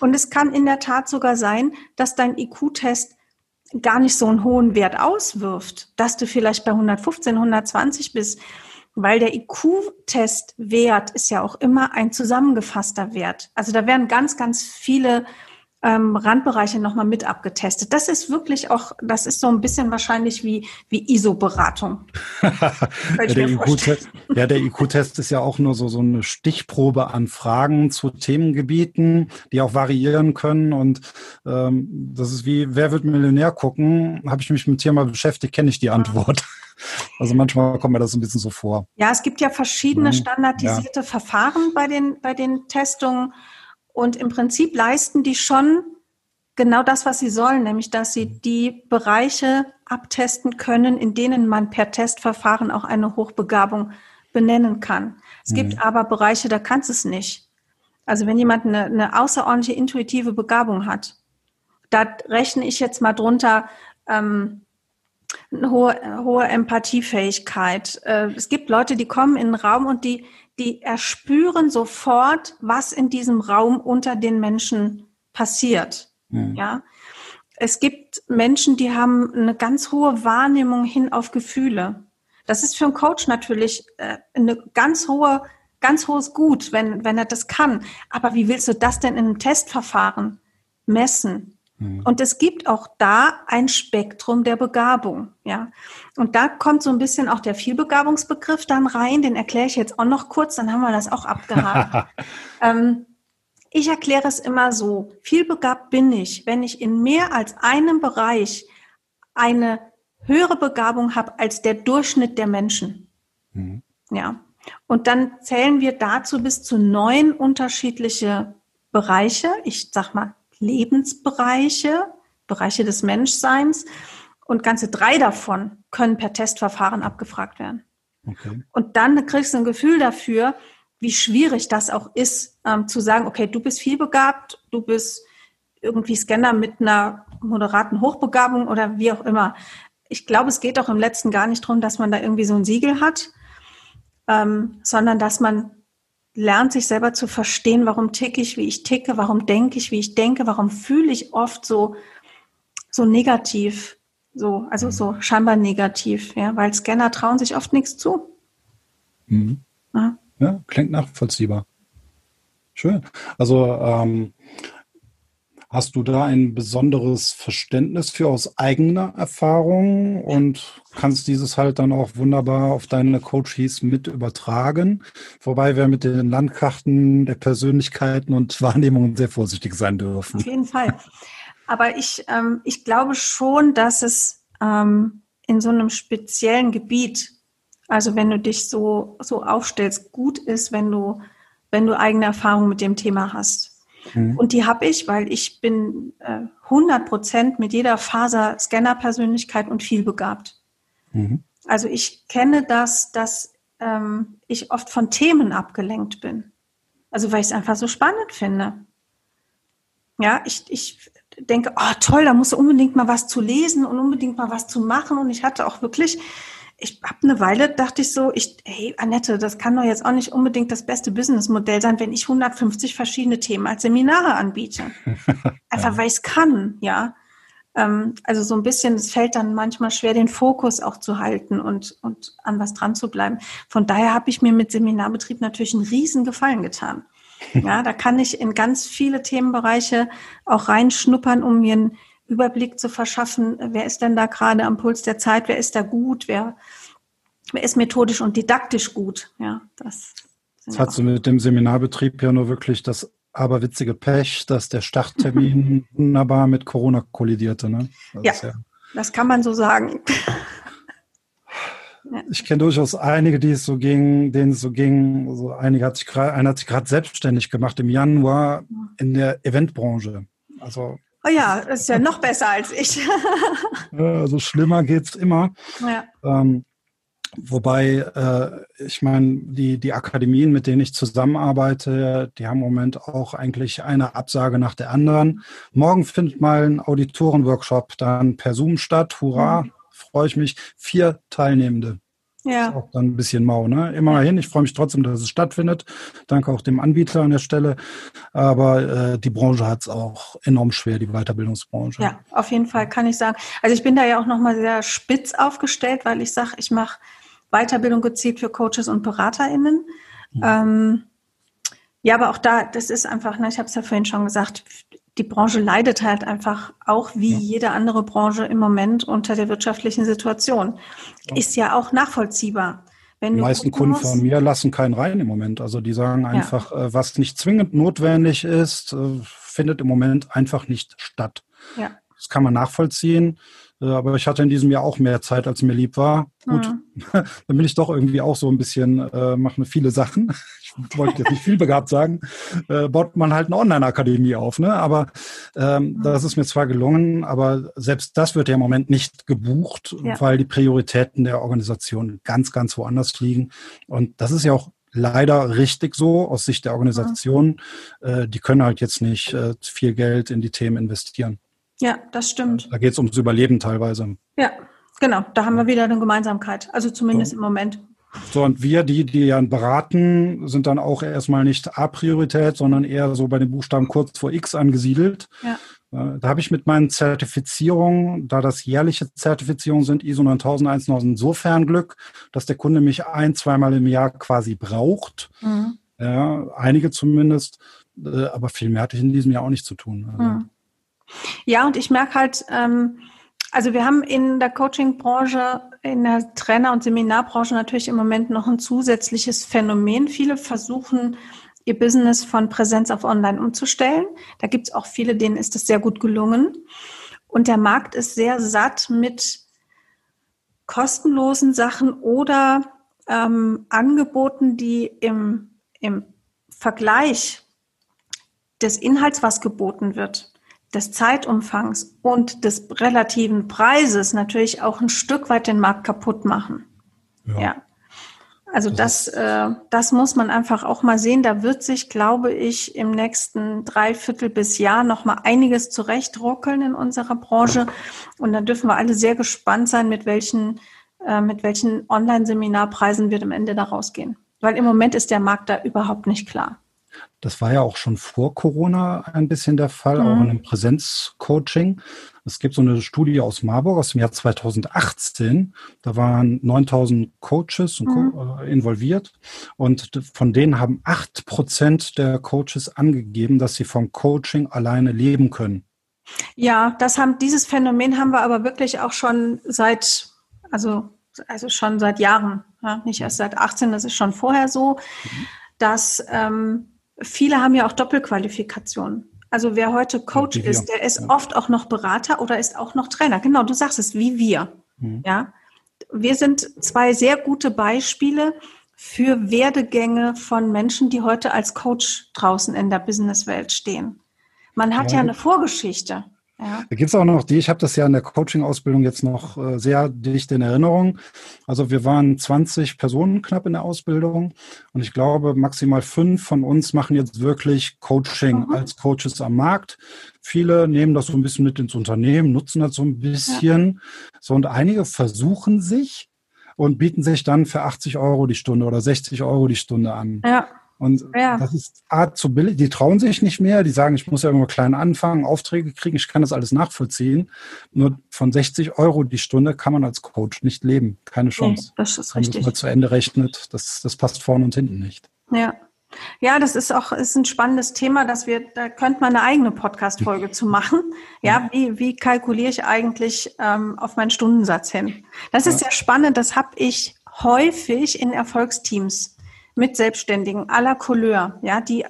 Und es kann in der Tat sogar sein, dass dein IQ-Test gar nicht so einen hohen Wert auswirft, dass du vielleicht bei 115, 120 bist, weil der IQ-Testwert ist ja auch immer ein zusammengefasster Wert. Also da werden ganz, ganz viele ähm, Randbereiche nochmal mit abgetestet. Das ist wirklich auch, das ist so ein bisschen wahrscheinlich wie, wie ISO-Beratung. <laughs> ja, der IQ-Test ja, IQ-Test ist ja auch nur so, so eine Stichprobe an Fragen zu Themengebieten, die auch variieren können. Und ähm, das ist wie, wer wird Millionär gucken? Habe ich mich mit dem Thema beschäftigt, kenne ich die Antwort. <laughs> Also manchmal kommt mir das ein bisschen so vor. Ja, es gibt ja verschiedene mhm. standardisierte ja. Verfahren bei den, bei den Testungen. Und im Prinzip leisten die schon genau das, was sie sollen, nämlich dass sie die Bereiche abtesten können, in denen man per Testverfahren auch eine Hochbegabung benennen kann. Es mhm. gibt aber Bereiche, da kannst du es nicht. Also wenn jemand eine, eine außerordentliche intuitive Begabung hat, da rechne ich jetzt mal drunter ähm, eine hohe, hohe Empathiefähigkeit. Äh, es gibt Leute, die kommen in den Raum und die, die erspüren sofort, was in diesem Raum unter den Menschen passiert. Mhm. Ja. Es gibt Menschen, die haben eine ganz hohe Wahrnehmung hin auf Gefühle. Das ist für einen Coach natürlich äh, eine ganz hohe, ganz hohes Gut, wenn, wenn er das kann. Aber wie willst du das denn in einem Testverfahren messen? Mhm. Und es gibt auch da ein Spektrum der Begabung, ja. Und da kommt so ein bisschen auch der Vielbegabungsbegriff dann rein. Den erkläre ich jetzt auch noch kurz, dann haben wir das auch abgehakt. <laughs> ähm, ich erkläre es immer so: Vielbegabt bin ich, wenn ich in mehr als einem Bereich eine höhere Begabung habe als der Durchschnitt der Menschen. Mhm. Ja. Und dann zählen wir dazu bis zu neun unterschiedliche Bereiche. Ich sag mal Lebensbereiche, Bereiche des Menschseins. Und ganze drei davon können per Testverfahren abgefragt werden. Okay. Und dann kriegst du ein Gefühl dafür, wie schwierig das auch ist, ähm, zu sagen, okay, du bist vielbegabt, du bist irgendwie Scanner mit einer moderaten Hochbegabung oder wie auch immer. Ich glaube, es geht auch im letzten gar nicht darum, dass man da irgendwie so ein Siegel hat, ähm, sondern dass man lernt, sich selber zu verstehen, warum ticke ich, wie ich ticke, warum denke ich, wie ich denke, warum fühle ich oft so, so negativ, so, also so scheinbar negativ, ja, weil Scanner trauen sich oft nichts zu. Mhm. Ja. ja, klingt nachvollziehbar. Schön. Also ähm, Hast du da ein besonderes Verständnis für aus eigener Erfahrung und kannst dieses halt dann auch wunderbar auf deine Coaches mit übertragen? Wobei wir mit den Landkarten der Persönlichkeiten und Wahrnehmungen sehr vorsichtig sein dürfen. Auf jeden Fall. Aber ich, ähm, ich glaube schon, dass es ähm, in so einem speziellen Gebiet, also wenn du dich so, so aufstellst, gut ist, wenn du, wenn du eigene Erfahrungen mit dem Thema hast. Mhm. Und die habe ich, weil ich bin äh, 100 Prozent mit jeder Faser Scanner-Persönlichkeit und viel begabt. Mhm. Also ich kenne das, dass ähm, ich oft von Themen abgelenkt bin. Also weil ich es einfach so spannend finde. Ja, ich, ich denke, oh toll, da musst du unbedingt mal was zu lesen und unbedingt mal was zu machen. Und ich hatte auch wirklich ich habe eine Weile, dachte ich so, ich, hey Annette, das kann doch jetzt auch nicht unbedingt das beste Businessmodell sein, wenn ich 150 verschiedene Themen als Seminare anbiete. <laughs> Einfach weil ich es kann, ja. Ähm, also so ein bisschen, es fällt dann manchmal schwer, den Fokus auch zu halten und, und an was dran zu bleiben. Von daher habe ich mir mit Seminarbetrieb natürlich einen riesen Gefallen getan. Ja, da kann ich in ganz viele Themenbereiche auch reinschnuppern, um mir ein Überblick zu verschaffen, wer ist denn da gerade am Puls der Zeit, wer ist da gut, wer, wer ist methodisch und didaktisch gut. Ja, das. Das hat so mit dem Seminarbetrieb ja nur wirklich das aberwitzige Pech, dass der Starttermin <laughs> wunderbar mit Corona kollidierte. Ne? Ja, ja, das kann man so sagen. Ich kenne durchaus einige, die es so ging, denen es so ging. Also einige hat sich grad, einer hat sich gerade selbstständig gemacht im Januar in der Eventbranche. Also Oh ja, das ist ja noch besser als ich. <laughs> also schlimmer geht's immer. Ja. Ähm, wobei, äh, ich meine, die, die Akademien, mit denen ich zusammenarbeite, die haben im Moment auch eigentlich eine Absage nach der anderen. Morgen findet mal ein Auditorenworkshop dann per Zoom statt. Hurra, mhm. Freue ich mich. Vier Teilnehmende. Ja. Ist auch dann ein bisschen mau, ne? Immerhin, ich freue mich trotzdem, dass es stattfindet. Danke auch dem Anbieter an der Stelle. Aber äh, die Branche hat es auch enorm schwer, die Weiterbildungsbranche. Ja, auf jeden Fall kann ich sagen. Also ich bin da ja auch nochmal sehr spitz aufgestellt, weil ich sage, ich mache Weiterbildung gezielt für Coaches und BeraterInnen. Mhm. Ähm, ja, aber auch da, das ist einfach, ne, ich habe es ja vorhin schon gesagt, die Branche leidet halt einfach auch wie ja. jede andere Branche im Moment unter der wirtschaftlichen Situation. Ist ja auch nachvollziehbar. Wenn die meisten Kunden musst, von mir lassen keinen rein im Moment. Also die sagen einfach, ja. Äh, was nicht zwingend notwendig ist, äh, findet im Moment einfach nicht statt. Ja. Das kann man nachvollziehen. Äh, aber ich hatte in diesem Jahr auch mehr Zeit, als mir lieb war. Gut, mhm. <laughs> dann bin ich doch irgendwie auch so ein bisschen, äh, mache viele Sachen. <laughs> Ich wollte jetzt nicht viel begabt sagen, äh, baut man halt eine Online-Akademie auf. Ne? Aber ähm, mhm. das ist mir zwar gelungen, aber selbst das wird ja im Moment nicht gebucht, ja. weil die Prioritäten der Organisation ganz, ganz woanders liegen. Und das ist ja auch leider richtig so aus Sicht der Organisation. Mhm. Äh, die können halt jetzt nicht äh, viel Geld in die Themen investieren. Ja, das stimmt. Da geht es ums Überleben teilweise. Ja, genau. Da haben wir wieder eine Gemeinsamkeit. Also zumindest so. im Moment. So, und wir, die, die ja beraten, sind dann auch erstmal nicht A-Priorität, sondern eher so bei den Buchstaben kurz vor X angesiedelt. Ja. Äh, da habe ich mit meinen Zertifizierungen, da das jährliche Zertifizierungen sind, ISO 9001 insofern Glück, dass der Kunde mich ein, zweimal im Jahr quasi braucht. Mhm. Ja, einige zumindest. Äh, aber viel mehr hatte ich in diesem Jahr auch nicht zu tun. Also. Mhm. Ja, und ich merke halt, ähm, also wir haben in der Coaching-Branche, in der Trainer- und Seminarbranche natürlich im Moment noch ein zusätzliches Phänomen. Viele versuchen, ihr Business von Präsenz auf Online umzustellen. Da gibt es auch viele, denen ist das sehr gut gelungen. Und der Markt ist sehr satt mit kostenlosen Sachen oder ähm, Angeboten, die im, im Vergleich des Inhalts, was geboten wird, des Zeitumfangs und des relativen Preises natürlich auch ein Stück weit den Markt kaputt machen. Ja. ja. Also das, äh, das muss man einfach auch mal sehen. Da wird sich, glaube ich, im nächsten Dreiviertel bis Jahr noch mal einiges zurechtruckeln in unserer Branche. Und da dürfen wir alle sehr gespannt sein, mit welchen, äh, mit welchen Online-Seminarpreisen wir am Ende da rausgehen. Weil im Moment ist der Markt da überhaupt nicht klar. Das war ja auch schon vor Corona ein bisschen der Fall, mhm. auch in einem Präsenzcoaching. Es gibt so eine Studie aus Marburg aus dem Jahr 2018. Da waren 9000 Coaches mhm. Äh, involviert und von denen haben acht Prozent der Coaches angegeben, dass sie vom Coaching alleine leben können. Ja, das haben, dieses Phänomen haben wir aber wirklich auch schon seit, also, also schon seit Jahren, ja, nicht erst seit 18, das ist schon vorher so, mhm. dass ähm, viele haben ja auch Doppelqualifikationen. Also wer heute Coach ja, ist, der ist ja. oft auch noch Berater oder ist auch noch Trainer. Genau, du sagst es, wie wir. Mhm. Ja, wir sind zwei sehr gute Beispiele für Werdegänge von Menschen, die heute als Coach draußen in der Businesswelt stehen. Man hat ja, ja eine Vorgeschichte. Ja. Da gibt es auch noch die, ich habe das ja in der Coaching-Ausbildung jetzt noch äh, sehr dicht in Erinnerung. Also wir waren 20 Personen knapp in der Ausbildung und ich glaube, maximal fünf von uns machen jetzt wirklich Coaching mhm. als Coaches am Markt. Viele nehmen das so ein bisschen mit ins Unternehmen, nutzen das so ein bisschen. Ja. So und einige versuchen sich und bieten sich dann für 80 Euro die Stunde oder 60 Euro die Stunde an. Ja. Und ja. das ist Art zu billig. Die trauen sich nicht mehr. Die sagen, ich muss ja immer klein anfangen, Aufträge kriegen. Ich kann das alles nachvollziehen. Nur von 60 Euro die Stunde kann man als Coach nicht leben. Keine Chance. Nee, das ist richtig. Wenn man zu Ende rechnet, das, das passt vorne und hinten nicht. Ja. Ja, das ist auch ist ein spannendes Thema, dass wir, da könnte man eine eigene Podcast-Folge zu machen. Ja, wie, wie kalkuliere ich eigentlich ähm, auf meinen Stundensatz hin? Das ist ja spannend, das habe ich häufig in Erfolgsteams mit Selbstständigen aller Couleur. Ja, die äh,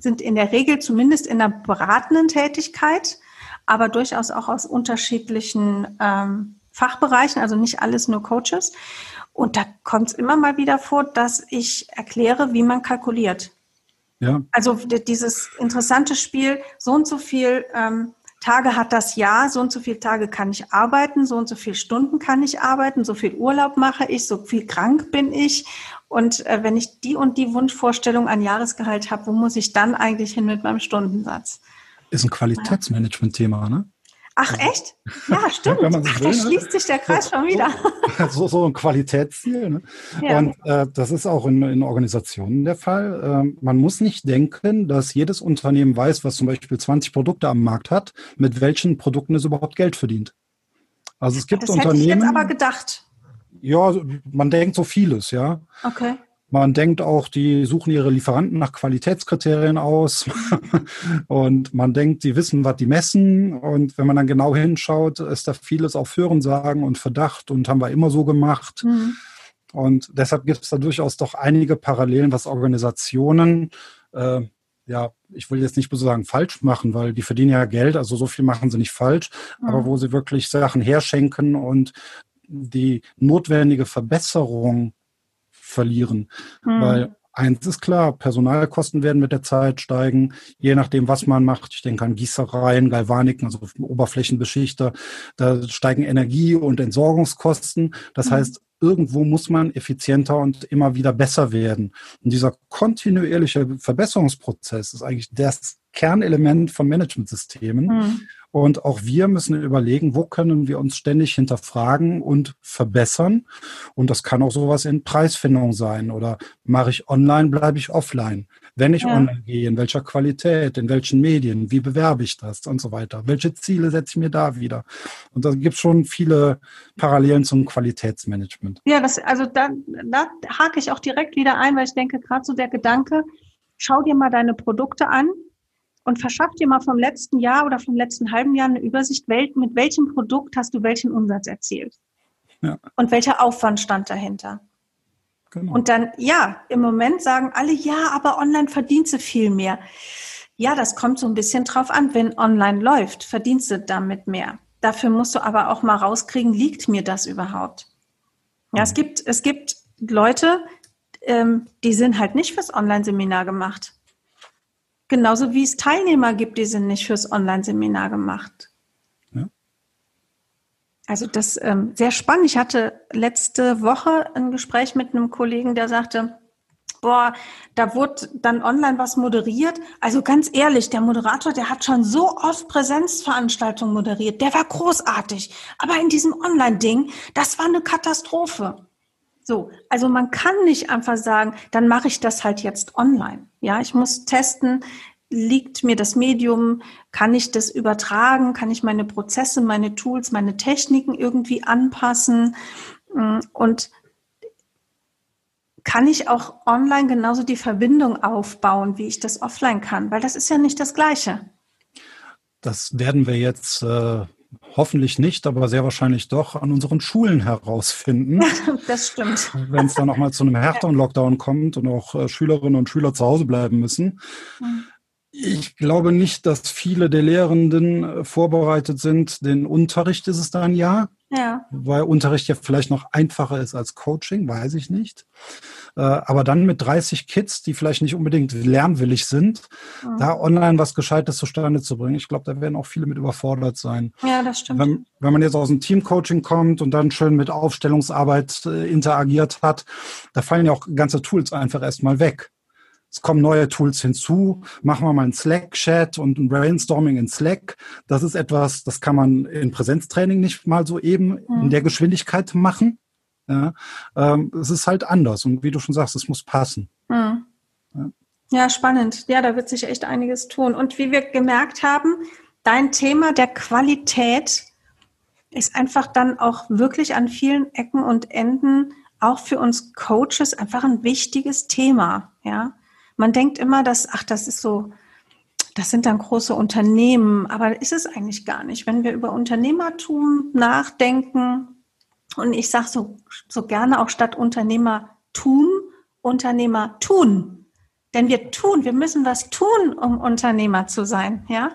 sind in der Regel zumindest in der beratenden Tätigkeit, aber durchaus auch aus unterschiedlichen ähm, Fachbereichen, also nicht alles nur Coaches. Und da kommt es immer mal wieder vor, dass ich erkläre, wie man kalkuliert. Ja. Also dieses interessante Spiel, so und so viel ähm, Tage hat das Jahr, so und so viele Tage kann ich arbeiten, so und so viele Stunden kann ich arbeiten, so viel Urlaub mache ich, so viel krank bin ich. Und äh, wenn ich die und die Wunschvorstellung an Jahresgehalt habe, wo muss ich dann eigentlich hin mit meinem Stundensatz? Ist ein Qualitätsmanagement-Thema, ne? Ach also, echt? Ja, <laughs> stimmt. Ach, da ne? schließt sich der Kreis schon wieder. <laughs> So, so ein Qualitätsziel. Ne? Ja. Und äh, das ist auch in, in Organisationen der Fall. Ähm, man muss nicht denken, dass jedes Unternehmen weiß, was zum Beispiel 20 Produkte am Markt hat, mit welchen Produkten es überhaupt Geld verdient. Also es gibt das Unternehmen. Hätte ich jetzt aber gedacht. Ja, man denkt so vieles, ja. Okay. Man denkt auch, die suchen ihre Lieferanten nach Qualitätskriterien aus. <laughs> und man denkt, die wissen, was die messen. Und wenn man dann genau hinschaut, ist da vieles auf Hörensagen und Verdacht und haben wir immer so gemacht. Mhm. Und deshalb gibt es da durchaus doch einige Parallelen, was Organisationen, äh, ja, ich will jetzt nicht so sagen falsch machen, weil die verdienen ja Geld, also so viel machen sie nicht falsch, mhm. aber wo sie wirklich Sachen herschenken und die notwendige Verbesserung verlieren. Mhm. Weil eins ist klar, Personalkosten werden mit der Zeit steigen, je nachdem, was man macht. Ich denke an Gießereien, Galvaniken, also Oberflächenbeschichter. Da steigen Energie- und Entsorgungskosten. Das mhm. heißt, irgendwo muss man effizienter und immer wieder besser werden. Und dieser kontinuierliche Verbesserungsprozess ist eigentlich das Kernelement von Managementsystemen. Mhm. Und auch wir müssen überlegen, wo können wir uns ständig hinterfragen und verbessern. Und das kann auch sowas in Preisfindung sein. Oder mache ich online, bleibe ich offline. Wenn ich ja. online gehe, in welcher Qualität, in welchen Medien, wie bewerbe ich das und so weiter. Welche Ziele setze ich mir da wieder? Und da gibt es schon viele Parallelen zum Qualitätsmanagement. Ja, das, also da, da hake ich auch direkt wieder ein, weil ich denke, gerade so der Gedanke, schau dir mal deine Produkte an und verschaff dir mal vom letzten Jahr oder vom letzten halben Jahr eine Übersicht, mit welchem Produkt hast du welchen Umsatz erzielt. Ja. Und welcher Aufwand stand dahinter. Genau. Und dann, ja, im Moment sagen alle, ja, aber online verdienst du viel mehr. Ja, das kommt so ein bisschen drauf an. Wenn online läuft, verdienst du damit mehr. Dafür musst du aber auch mal rauskriegen, liegt mir das überhaupt? Ja, es gibt, es gibt Leute, ähm, die sind halt nicht fürs Online-Seminar gemacht. Genauso wie es Teilnehmer gibt, die sind nicht fürs Online-Seminar gemacht. Ja. Also das ähm, sehr spannend. Ich hatte letzte Woche ein Gespräch mit einem Kollegen, der sagte, boah, da wurde dann online was moderiert. Also ganz ehrlich, der Moderator, der hat schon so oft Präsenzveranstaltungen moderiert. Der war großartig. Aber in diesem Online-Ding, das war eine Katastrophe. So, also man kann nicht einfach sagen, dann mache ich das halt jetzt online. Ja, ich muss testen, liegt mir das Medium, kann ich das übertragen, kann ich meine Prozesse, meine Tools, meine Techniken irgendwie anpassen mm, und kann ich auch online genauso die Verbindung aufbauen, wie ich das offline kann, weil das ist ja nicht das Gleiche. Das werden wir jetzt äh, hoffentlich nicht, aber sehr wahrscheinlich doch an unseren Schulen herausfinden. <laughs> Das stimmt. Wenn es dann nochmal zu einem härteren Lockdown kommt und auch äh, Schülerinnen und Schüler zu Hause bleiben müssen. Mhm. Ich glaube nicht, dass viele der Lehrenden äh, vorbereitet sind. Den Unterricht ist es dann ja. Ja. Weil Unterricht ja vielleicht noch einfacher ist als Coaching, weiß ich nicht. Äh, aber dann mit 30 Kids, die vielleicht nicht unbedingt lernwillig sind, mhm. da online was Gescheites zustande zu bringen, ich glaube, da werden auch viele mit überfordert sein. Ja, das stimmt. Wenn, wenn man jetzt aus dem Teamcoaching kommt und dann schön mit Aufstellungsarbeit äh, interagiert hat, da fallen ja auch ganze Tools einfach erstmal weg. Es kommen neue Tools hinzu. Machen wir mal einen Slack-Chat und ein Brainstorming in Slack. Das ist etwas, das kann man in Präsenztraining nicht mal so eben mhm. in der Geschwindigkeit machen. Ja, ähm, es ist halt anders. Und wie du schon sagst, es muss passen. Mhm. Ja. ja, spannend. Ja, da wird sich echt einiges tun. Und wie wir gemerkt haben, dein Thema der Qualität ist einfach dann auch wirklich an vielen Ecken und Enden auch für uns Coaches einfach ein wichtiges Thema. Ja, man denkt immer, dass, ach, das ist so, das sind dann große Unternehmen, aber ist es eigentlich gar nicht. Wenn wir über Unternehmertum nachdenken, und ich sage so, so gerne auch statt Unternehmer tun, Unternehmer tun. Denn wir tun, wir müssen was tun, um Unternehmer zu sein. Ja?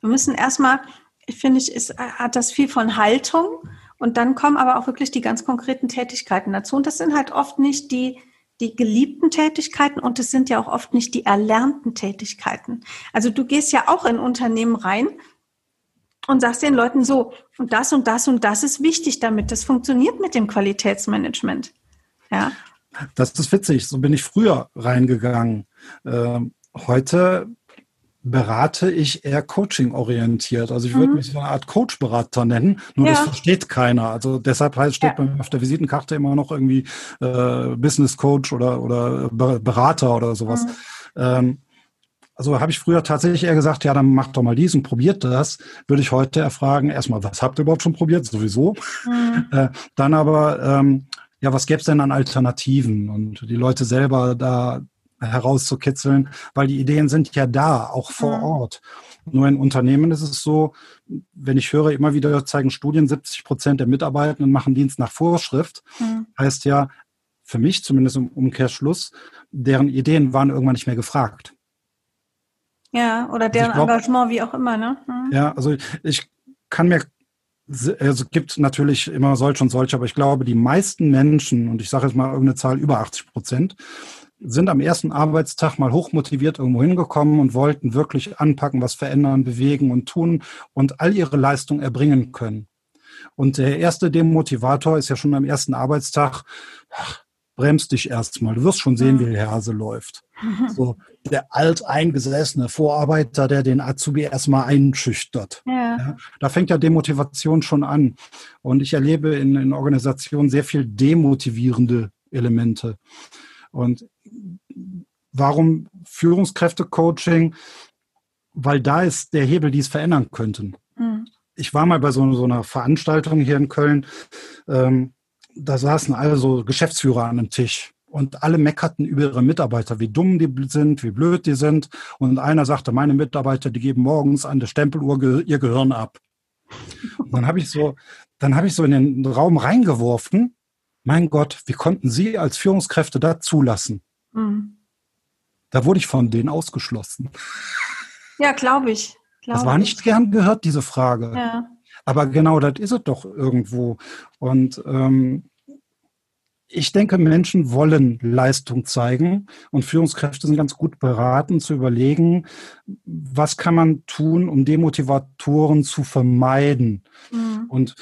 Wir müssen erstmal, ich finde, ich, ist, hat das viel von Haltung Und dann kommen aber auch wirklich die ganz konkreten Tätigkeiten dazu. Und das sind halt oft nicht die, die geliebten Tätigkeiten und es sind ja auch oft nicht die erlernten Tätigkeiten. Also du gehst ja auch in Unternehmen rein und sagst den Leuten so, und das und das und das ist wichtig, damit das funktioniert mit dem Qualitätsmanagement. Ja. Das ist witzig. So bin ich früher reingegangen. Ähm, heute berate ich eher coaching-orientiert. Also ich würde mhm. mich so eine Art Coach-Berater nennen, nur ja. das versteht keiner. Also deshalb heißt, steht ja. bei mir auf der Visitenkarte immer noch irgendwie äh, Business Coach oder, oder Berater oder sowas. Mhm. Ähm, also habe ich früher tatsächlich eher gesagt, ja, dann macht doch mal dies und probiert das. Würde ich heute erfragen, erstmal, was habt ihr überhaupt schon probiert? Sowieso. Mhm. Äh, dann aber, ähm, ja, was gäbe es denn an Alternativen? Und die Leute selber da herauszukitzeln, weil die Ideen sind ja da, auch vor mhm. Ort. Nur in Unternehmen ist es so, wenn ich höre, immer wieder zeigen Studien, 70 Prozent der Mitarbeitenden machen Dienst nach Vorschrift. Mhm. Heißt ja, für mich zumindest im Umkehrschluss, deren Ideen waren irgendwann nicht mehr gefragt. Ja, oder deren also glaub, Engagement, wie auch immer, ne? Mhm. Ja, also ich kann mir also es gibt natürlich immer solche und solche, aber ich glaube, die meisten Menschen, und ich sage jetzt mal irgendeine Zahl, über 80 Prozent, sind am ersten Arbeitstag mal hochmotiviert irgendwo hingekommen und wollten wirklich anpacken, was verändern, bewegen und tun und all ihre Leistung erbringen können. Und der erste Demotivator ist ja schon am ersten Arbeitstag, ach, bremst dich erstmal, du wirst schon sehen, wie der Hase läuft. <laughs> So, der alteingesessene Vorarbeiter, der den Azubi erstmal einschüchtert. Ja. ja. da fängt ja Demotivation schon an. Und ich erlebe in, in Organisationen sehr viel demotivierende Elemente. Und warum Führungskräfte-Coaching? Weil da ist der Hebel, die es verändern könnten. Mhm. Ich war mal bei so, so, einer Veranstaltung hier in Köln. Ähm, da saßen alle so Geschäftsführer an einem Tisch und alle meckerten über ihre Mitarbeiter, wie dumm die sind, wie blöd die sind. Und einer sagte, meine Mitarbeiter, die geben morgens an der Stempeluhr ihr Gehirn ab. Und dann habe ich so, dann habe ich so in den Raum reingeworfen mein Gott, wie konnten Sie als Führungskräfte da zulassen? Mhm. Da wurde ich von denen ausgeschlossen. Ja, glaube ich. Glaub das war nicht ich. gern gehört, diese Frage. Ja. Aber genau das ist es doch irgendwo. Und ähm, ich denke, Menschen wollen Leistung zeigen und Führungskräfte sind ganz gut beraten zu überlegen, was kann man tun, um Demotivatoren zu vermeiden. Mhm. Und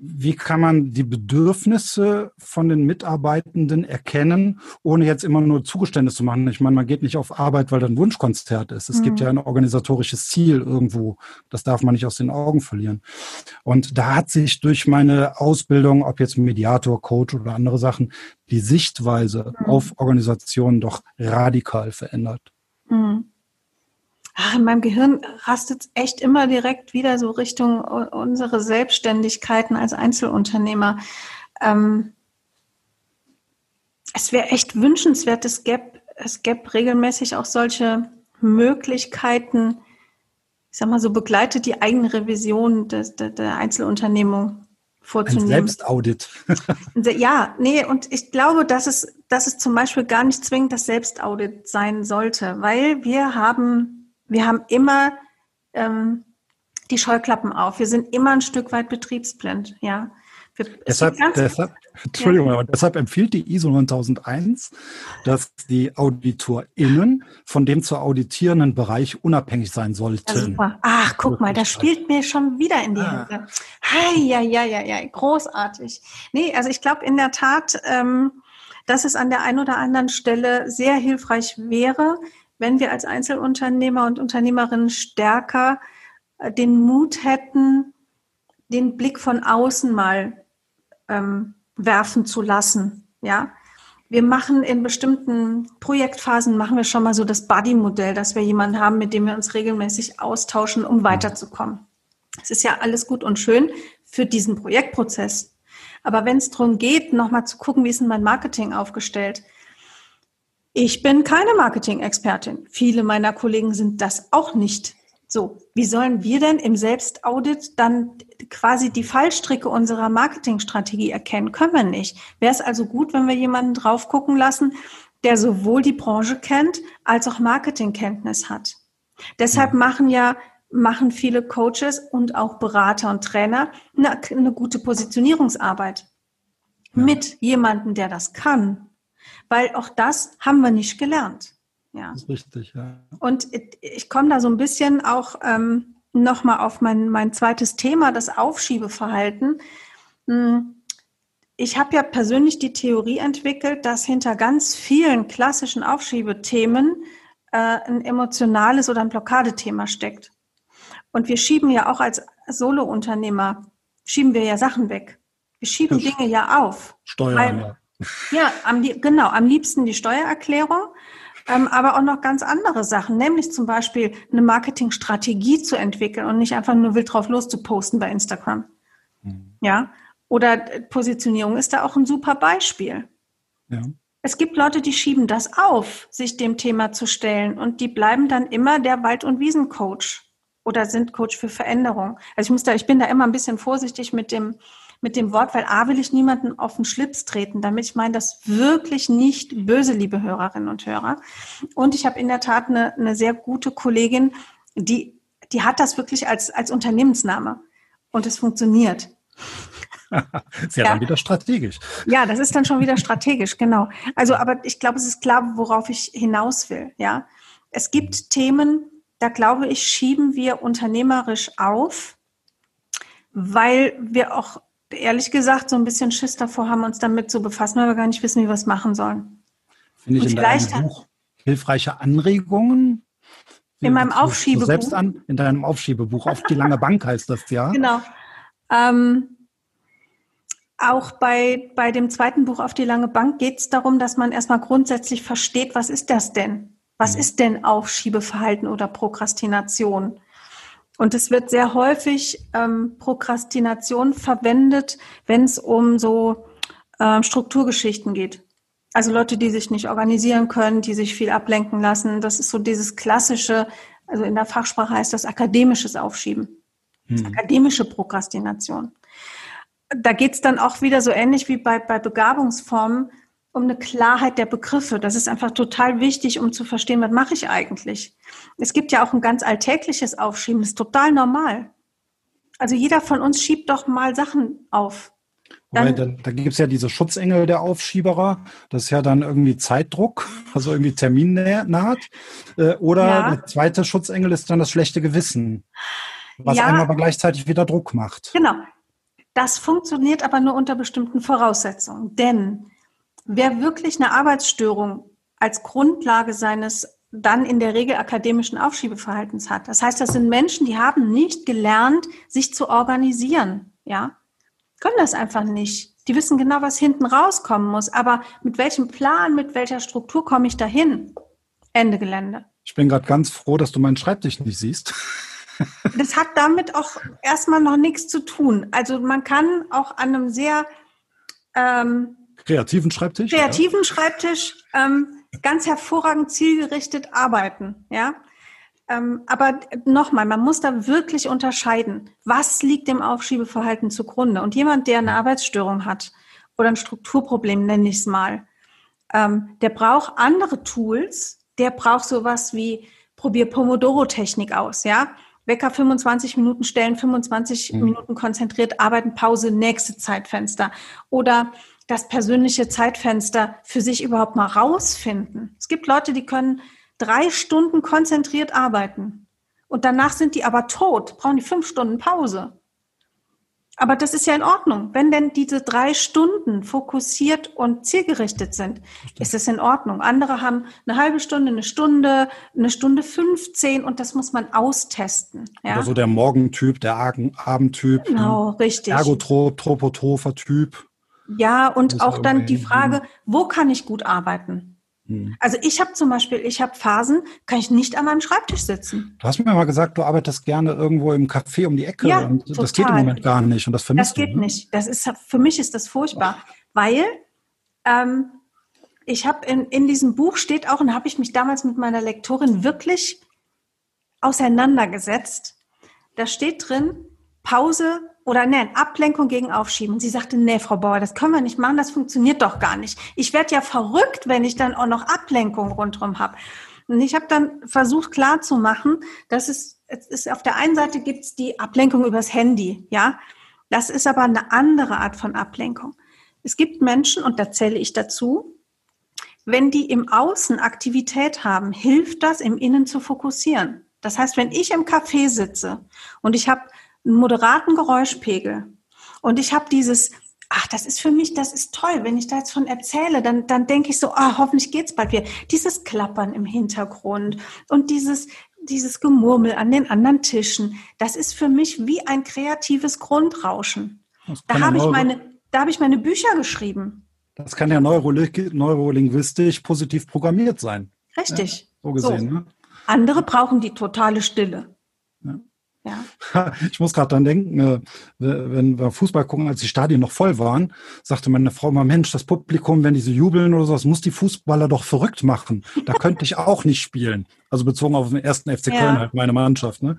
wie kann man die Bedürfnisse von den Mitarbeitenden erkennen, ohne jetzt immer nur Zugeständnisse zu machen? Ich meine, man geht nicht auf Arbeit, weil da ein Wunschkonzert ist. Es mhm. gibt ja ein organisatorisches Ziel irgendwo. Das darf man nicht aus den Augen verlieren. Und da hat sich durch meine Ausbildung, ob jetzt Mediator, Coach oder andere Sachen, die Sichtweise mhm. auf Organisationen doch radikal verändert. Mhm ach, in meinem Gehirn rastet es echt immer direkt wieder so Richtung unsere Selbstständigkeiten als Einzelunternehmer. Ähm, es wäre echt wünschenswert, es gäbe, es gäbe regelmäßig auch solche Möglichkeiten, ich sag mal so, begleitet die eigene Revision des, der, der Einzelunternehmung vorzunehmen. <laughs> Ein Selbstaudit. ja, nee, und ich glaube, dass es, dass es zum Beispiel gar nicht zwingend das Selbstaudit sein sollte, weil wir haben wir haben immer ähm, die Scheuklappen auf. Wir sind immer ein Stück weit betriebsblind, ja. Wir, deshalb, deshalb, Entschuldigung, ja. aber deshalb empfiehlt die ISO 9001, dass die AuditorInnen von dem zu auditierenden Bereich unabhängig sein sollten. Ja. Ach, guck mal, das spielt mir schon wieder in die ah. Hände. Hi, ja, ja, ja, ja, großartig. Nee, also ich glaube in der Tat, ähm, dass es an der einen oder anderen Stelle sehr hilfreich wäre, wenn wir als Einzelunternehmer und Unternehmerinnen stärker äh, den Mut hätten, den Blick von außen mal ähm, werfen zu lassen. Ja, wir machen in bestimmten Projektphasen machen wir schon mal so das Buddy-Modell, dass wir jemanden haben, mit dem wir uns regelmäßig austauschen, um weiterzukommen. Es ist ja alles gut und schön für diesen Projektprozess. Aber wenn es darum geht, nochmal zu gucken, wie ist denn mein Marketing aufgestellt? Ich bin keine Marketing-Expertin. Viele meiner Kollegen sind das auch nicht. So, wie sollen wir denn im Selbstaudit dann quasi die Fallstricke unserer Marketingstrategie erkennen? Können wir nicht. Wäre es also gut, wenn wir jemanden drauf gucken lassen, der sowohl die Branche kennt als auch Marketingkenntnis hat. Deshalb machen ja machen viele Coaches und auch Berater und Trainer eine, eine gute Positionierungsarbeit mit jemandem, der das kann. Weil auch das haben wir nicht gelernt. Ja. Das ist richtig, ja. Und ich komme da so ein bisschen auch ähm, nochmal auf mein, mein zweites Thema, das Aufschiebeverhalten. Hm, ich habe ja persönlich die Theorie entwickelt, dass hinter ganz vielen klassischen Aufschiebethemen äh, ein emotionales oder ein Blockadethema steckt. Und wir schieben ja auch als Solo-Unternehmer, schieben wir ja Sachen weg. Wir schieben Dinge ja auf. Steuern, weil, ja. Ja, am, genau, am liebsten die Steuererklärung, ähm, aber auch noch ganz andere Sachen, nämlich zum Beispiel eine Marketingstrategie zu entwickeln und nicht einfach nur wild drauf loszuposten bei Instagram. Mhm. Ja, oder Positionierung ist da auch ein super Beispiel. Ja. Es gibt Leute, die schieben das auf, sich dem Thema zu stellen und die bleiben dann immer der Wald- und Wiesencoach oder sind Coach für Veränderung. Also ich muss da, ich bin da immer ein bisschen vorsichtig mit dem, mit dem Wort, weil A will ich niemanden auf den Schlips treten, damit ich meine das wirklich nicht böse, liebe Hörerinnen und Hörer. Und ich habe in der Tat eine, eine sehr gute Kollegin, die, die hat das wirklich als, als Unternehmensname und es funktioniert. <laughs> ist ja, ja, dann wieder strategisch. Ja, das ist dann schon wieder strategisch, genau. Also, aber ich glaube, es ist klar, worauf ich hinaus will. Ja, es gibt Themen, da glaube ich, schieben wir unternehmerisch auf, weil wir auch ehrlich gesagt so ein bisschen Schiss davor haben, uns damit zu befassen, weil wir gar nicht wissen, wie wir es machen sollen. Finde ich in deinem Buch hilfreiche Anregungen. In meinem Aufschiebebuch. Selbst an, in deinem Aufschiebebuch. Auf die lange Bank heißt das ja. Genau. Ähm, auch bei, bei dem zweiten Buch auf die lange Bank geht es darum, dass man erstmal grundsätzlich versteht, was ist das denn? Was mhm. ist denn Aufschiebeverhalten oder Prokrastination? Und es wird sehr häufig ähm, Prokrastination verwendet, wenn es um so ähm, Strukturgeschichten geht. Also Leute, die sich nicht organisieren können, die sich viel ablenken lassen. Das ist so dieses klassische, also in der Fachsprache heißt das akademisches Aufschieben. Hm. Akademische Prokrastination da geht's dann auch wieder so ähnlich wie bei, bei Begabungsformen um eine Klarheit der Begriffe. Das ist einfach total wichtig, um zu verstehen, was mache ich eigentlich. Es gibt ja auch ein ganz alltägliches Aufschieben, das ist total normal. Also jeder von uns schiebt doch mal Sachen auf. Dann, da, da gibt es ja diese Schutzengel der Aufschieberer. Das ist ja dann irgendwie Zeitdruck, also irgendwie Termin naht. Äh, oder ja. der zweite Schutzengel ist dann das schlechte Gewissen, was ja. einem aber gleichzeitig wieder Druck macht. Genau. Das funktioniert aber nur unter bestimmten Voraussetzungen. Denn wer wirklich eine Arbeitsstörung als Grundlage seines dann in der Regel akademischen Aufschiebeverhaltens hat. Das heißt, das sind Menschen, die haben nicht gelernt, sich zu organisieren. Ja, können das einfach nicht. Die wissen genau, was hinten rauskommen muss. Aber mit welchem Plan, mit welcher Struktur komme ich dahin? Ende Gelände. Ich bin gerade ganz froh, dass du meinen Schreibtisch nicht siehst. <laughs> Das hat damit auch erstmal noch nichts zu tun. Also man kann auch an einem sehr ähm, kreativen Schreibtisch, kreativen ja. Schreibtisch ähm, ganz hervorragend zielgerichtet arbeiten. Ja, ähm, aber nochmal, man muss da wirklich unterscheiden, was liegt dem Aufschiebeverhalten zugrunde. Und jemand, der eine Arbeitsstörung hat oder ein Strukturproblem, nenne ich es mal, ähm, der braucht andere Tools. Der braucht sowas wie probier Pomodoro-Technik aus, ja. Wecker 25 Minuten stellen, 25 mhm. Minuten konzentriert arbeiten, Pause, nächste Zeitfenster. Oder das persönliche Zeitfenster für sich überhaupt mal rausfinden. Es gibt Leute, die können drei Stunden konzentriert arbeiten. Und danach sind die aber tot, brauchen die fünf Stunden Pause. Aber das ist ja in Ordnung. Wenn denn diese drei Stunden fokussiert und zielgerichtet sind, ist es in Ordnung. Andere haben eine halbe Stunde, eine Stunde, eine Stunde 15 und das muss man austesten. Ja? Oder so der Morgentyp, der Abendtyp. Genau, ne? richtig. Ergotrop, Tropotropher Typ. Ja, und auch dann die Frage, wo kann ich gut arbeiten? Hm. Also ich habe zum Beispiel, ich habe Phasen, kann ich nicht an meinem Schreibtisch sitzen. Du hast mir mal gesagt, du arbeitest gerne irgendwo im Café um die Ecke. Ja, und total. das geht im Moment gar nicht und das vermisst Das geht du, ne? nicht. Das ist für mich ist das furchtbar, weil ähm, ich habe in, in diesem Buch steht auch und habe ich mich damals mit meiner Lektorin wirklich auseinandergesetzt. Da steht drin Pause oder nein, Ablenkung gegen Aufschieben. Und sie sagte, nee, Frau Bauer, das können wir nicht machen, das funktioniert doch gar nicht. Ich werde ja verrückt, wenn ich dann auch noch Ablenkung rundherum habe. Und ich habe dann versucht klarzumachen, dass es es ist auf der einen Seite gibt es die Ablenkung übers Handy, ja. Das ist aber eine andere Art von Ablenkung. Es gibt Menschen, und da zähle ich dazu, wenn die im Außen Aktivität haben, hilft das, im Innen zu fokussieren. Das heißt, wenn ich im Café sitze und ich habe einen moderaten Geräuschpegel und ich habe dieses, ach, das ist für mich, das ist toll, wenn ich da jetzt von erzähle, dann, dann denke ich so, ah, hoffentlich geht's bald wieder. Dieses Klappern im Hintergrund und dieses, dieses Gemurmel an den anderen Tischen, das ist für mich wie ein kreatives Grundrauschen. Da habe ich meine, da habe ich meine Bücher geschrieben. Das kann ja neurolinguistisch positiv programmiert sein. Richtig. Ja, so gesehen. So. Ne? Andere brauchen die totale Stille. Ja. <laughs> Ich muss gerade dann denken, äh, wenn wir Fußball gucken, als die Stadien noch voll waren, sagte meine Frau mal, Mensch, das Publikum, wenn die so jubeln oder so, das muss die Fußballer doch verrückt machen. Da könnte ich auch nicht spielen. Also bezogen auf den ersten FC Köln, ja. halt meine Mannschaft. Ne?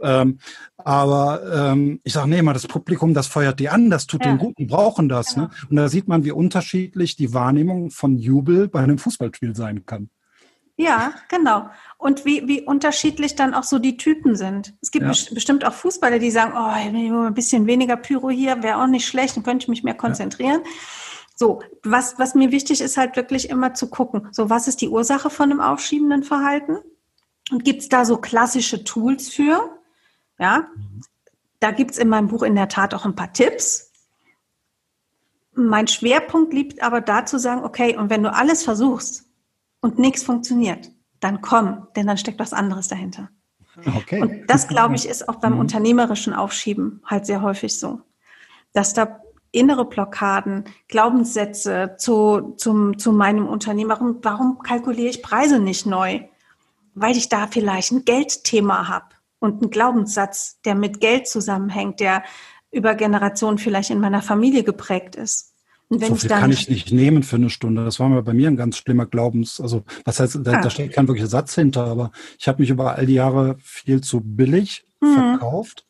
Ähm, aber ähm, ich sage, nee, mal das Publikum, das feuert die an, das tut ja. den Guten, brauchen das. Ne? Genau. Ne? Und da sieht man, wie unterschiedlich die Wahrnehmung von Jubel bei einem Fußballspiel sein kann. Ja, genau. Und wie, wie unterschiedlich dann auch so die Typen sind. Es gibt ja. bestimmt auch Fußballer, die sagen, oh, ein bisschen weniger Pyro hier wäre auch nicht schlecht, dann könnte ich mich mehr konzentrieren. Ja. So, was, was mir wichtig ist, halt wirklich immer zu gucken, so was ist die Ursache von einem aufschiebenden Verhalten? Und gibt es da so klassische Tools für? Ja, da gibt's in meinem Buch in der Tat auch ein paar Tipps. Mein Schwerpunkt liegt aber da zu sagen, okay, und wenn du alles versuchst und nichts funktioniert, dann komm, denn dann steckt was anderes dahinter. Okay. Und das, glaube ich, ist auch beim mhm. unternehmerischen Aufschieben halt sehr häufig so, dass da innere Blockaden, Glaubenssätze zu, zum, zu meinem Unternehmen, warum, warum kalkuliere ich Preise nicht neu? Weil ich da vielleicht ein Geldthema habe und ein Glaubenssatz, der mit Geld zusammenhängt, der über Generationen vielleicht in meiner Familie geprägt ist. Und wenn so viel ich kann ich nicht nehmen für eine Stunde. Das war mir bei mir ein ganz schlimmer Glaubens. Also was heißt, da, ah. da steht kein wirklicher Satz hinter, aber ich habe mich über all die Jahre viel zu billig mhm. verkauft.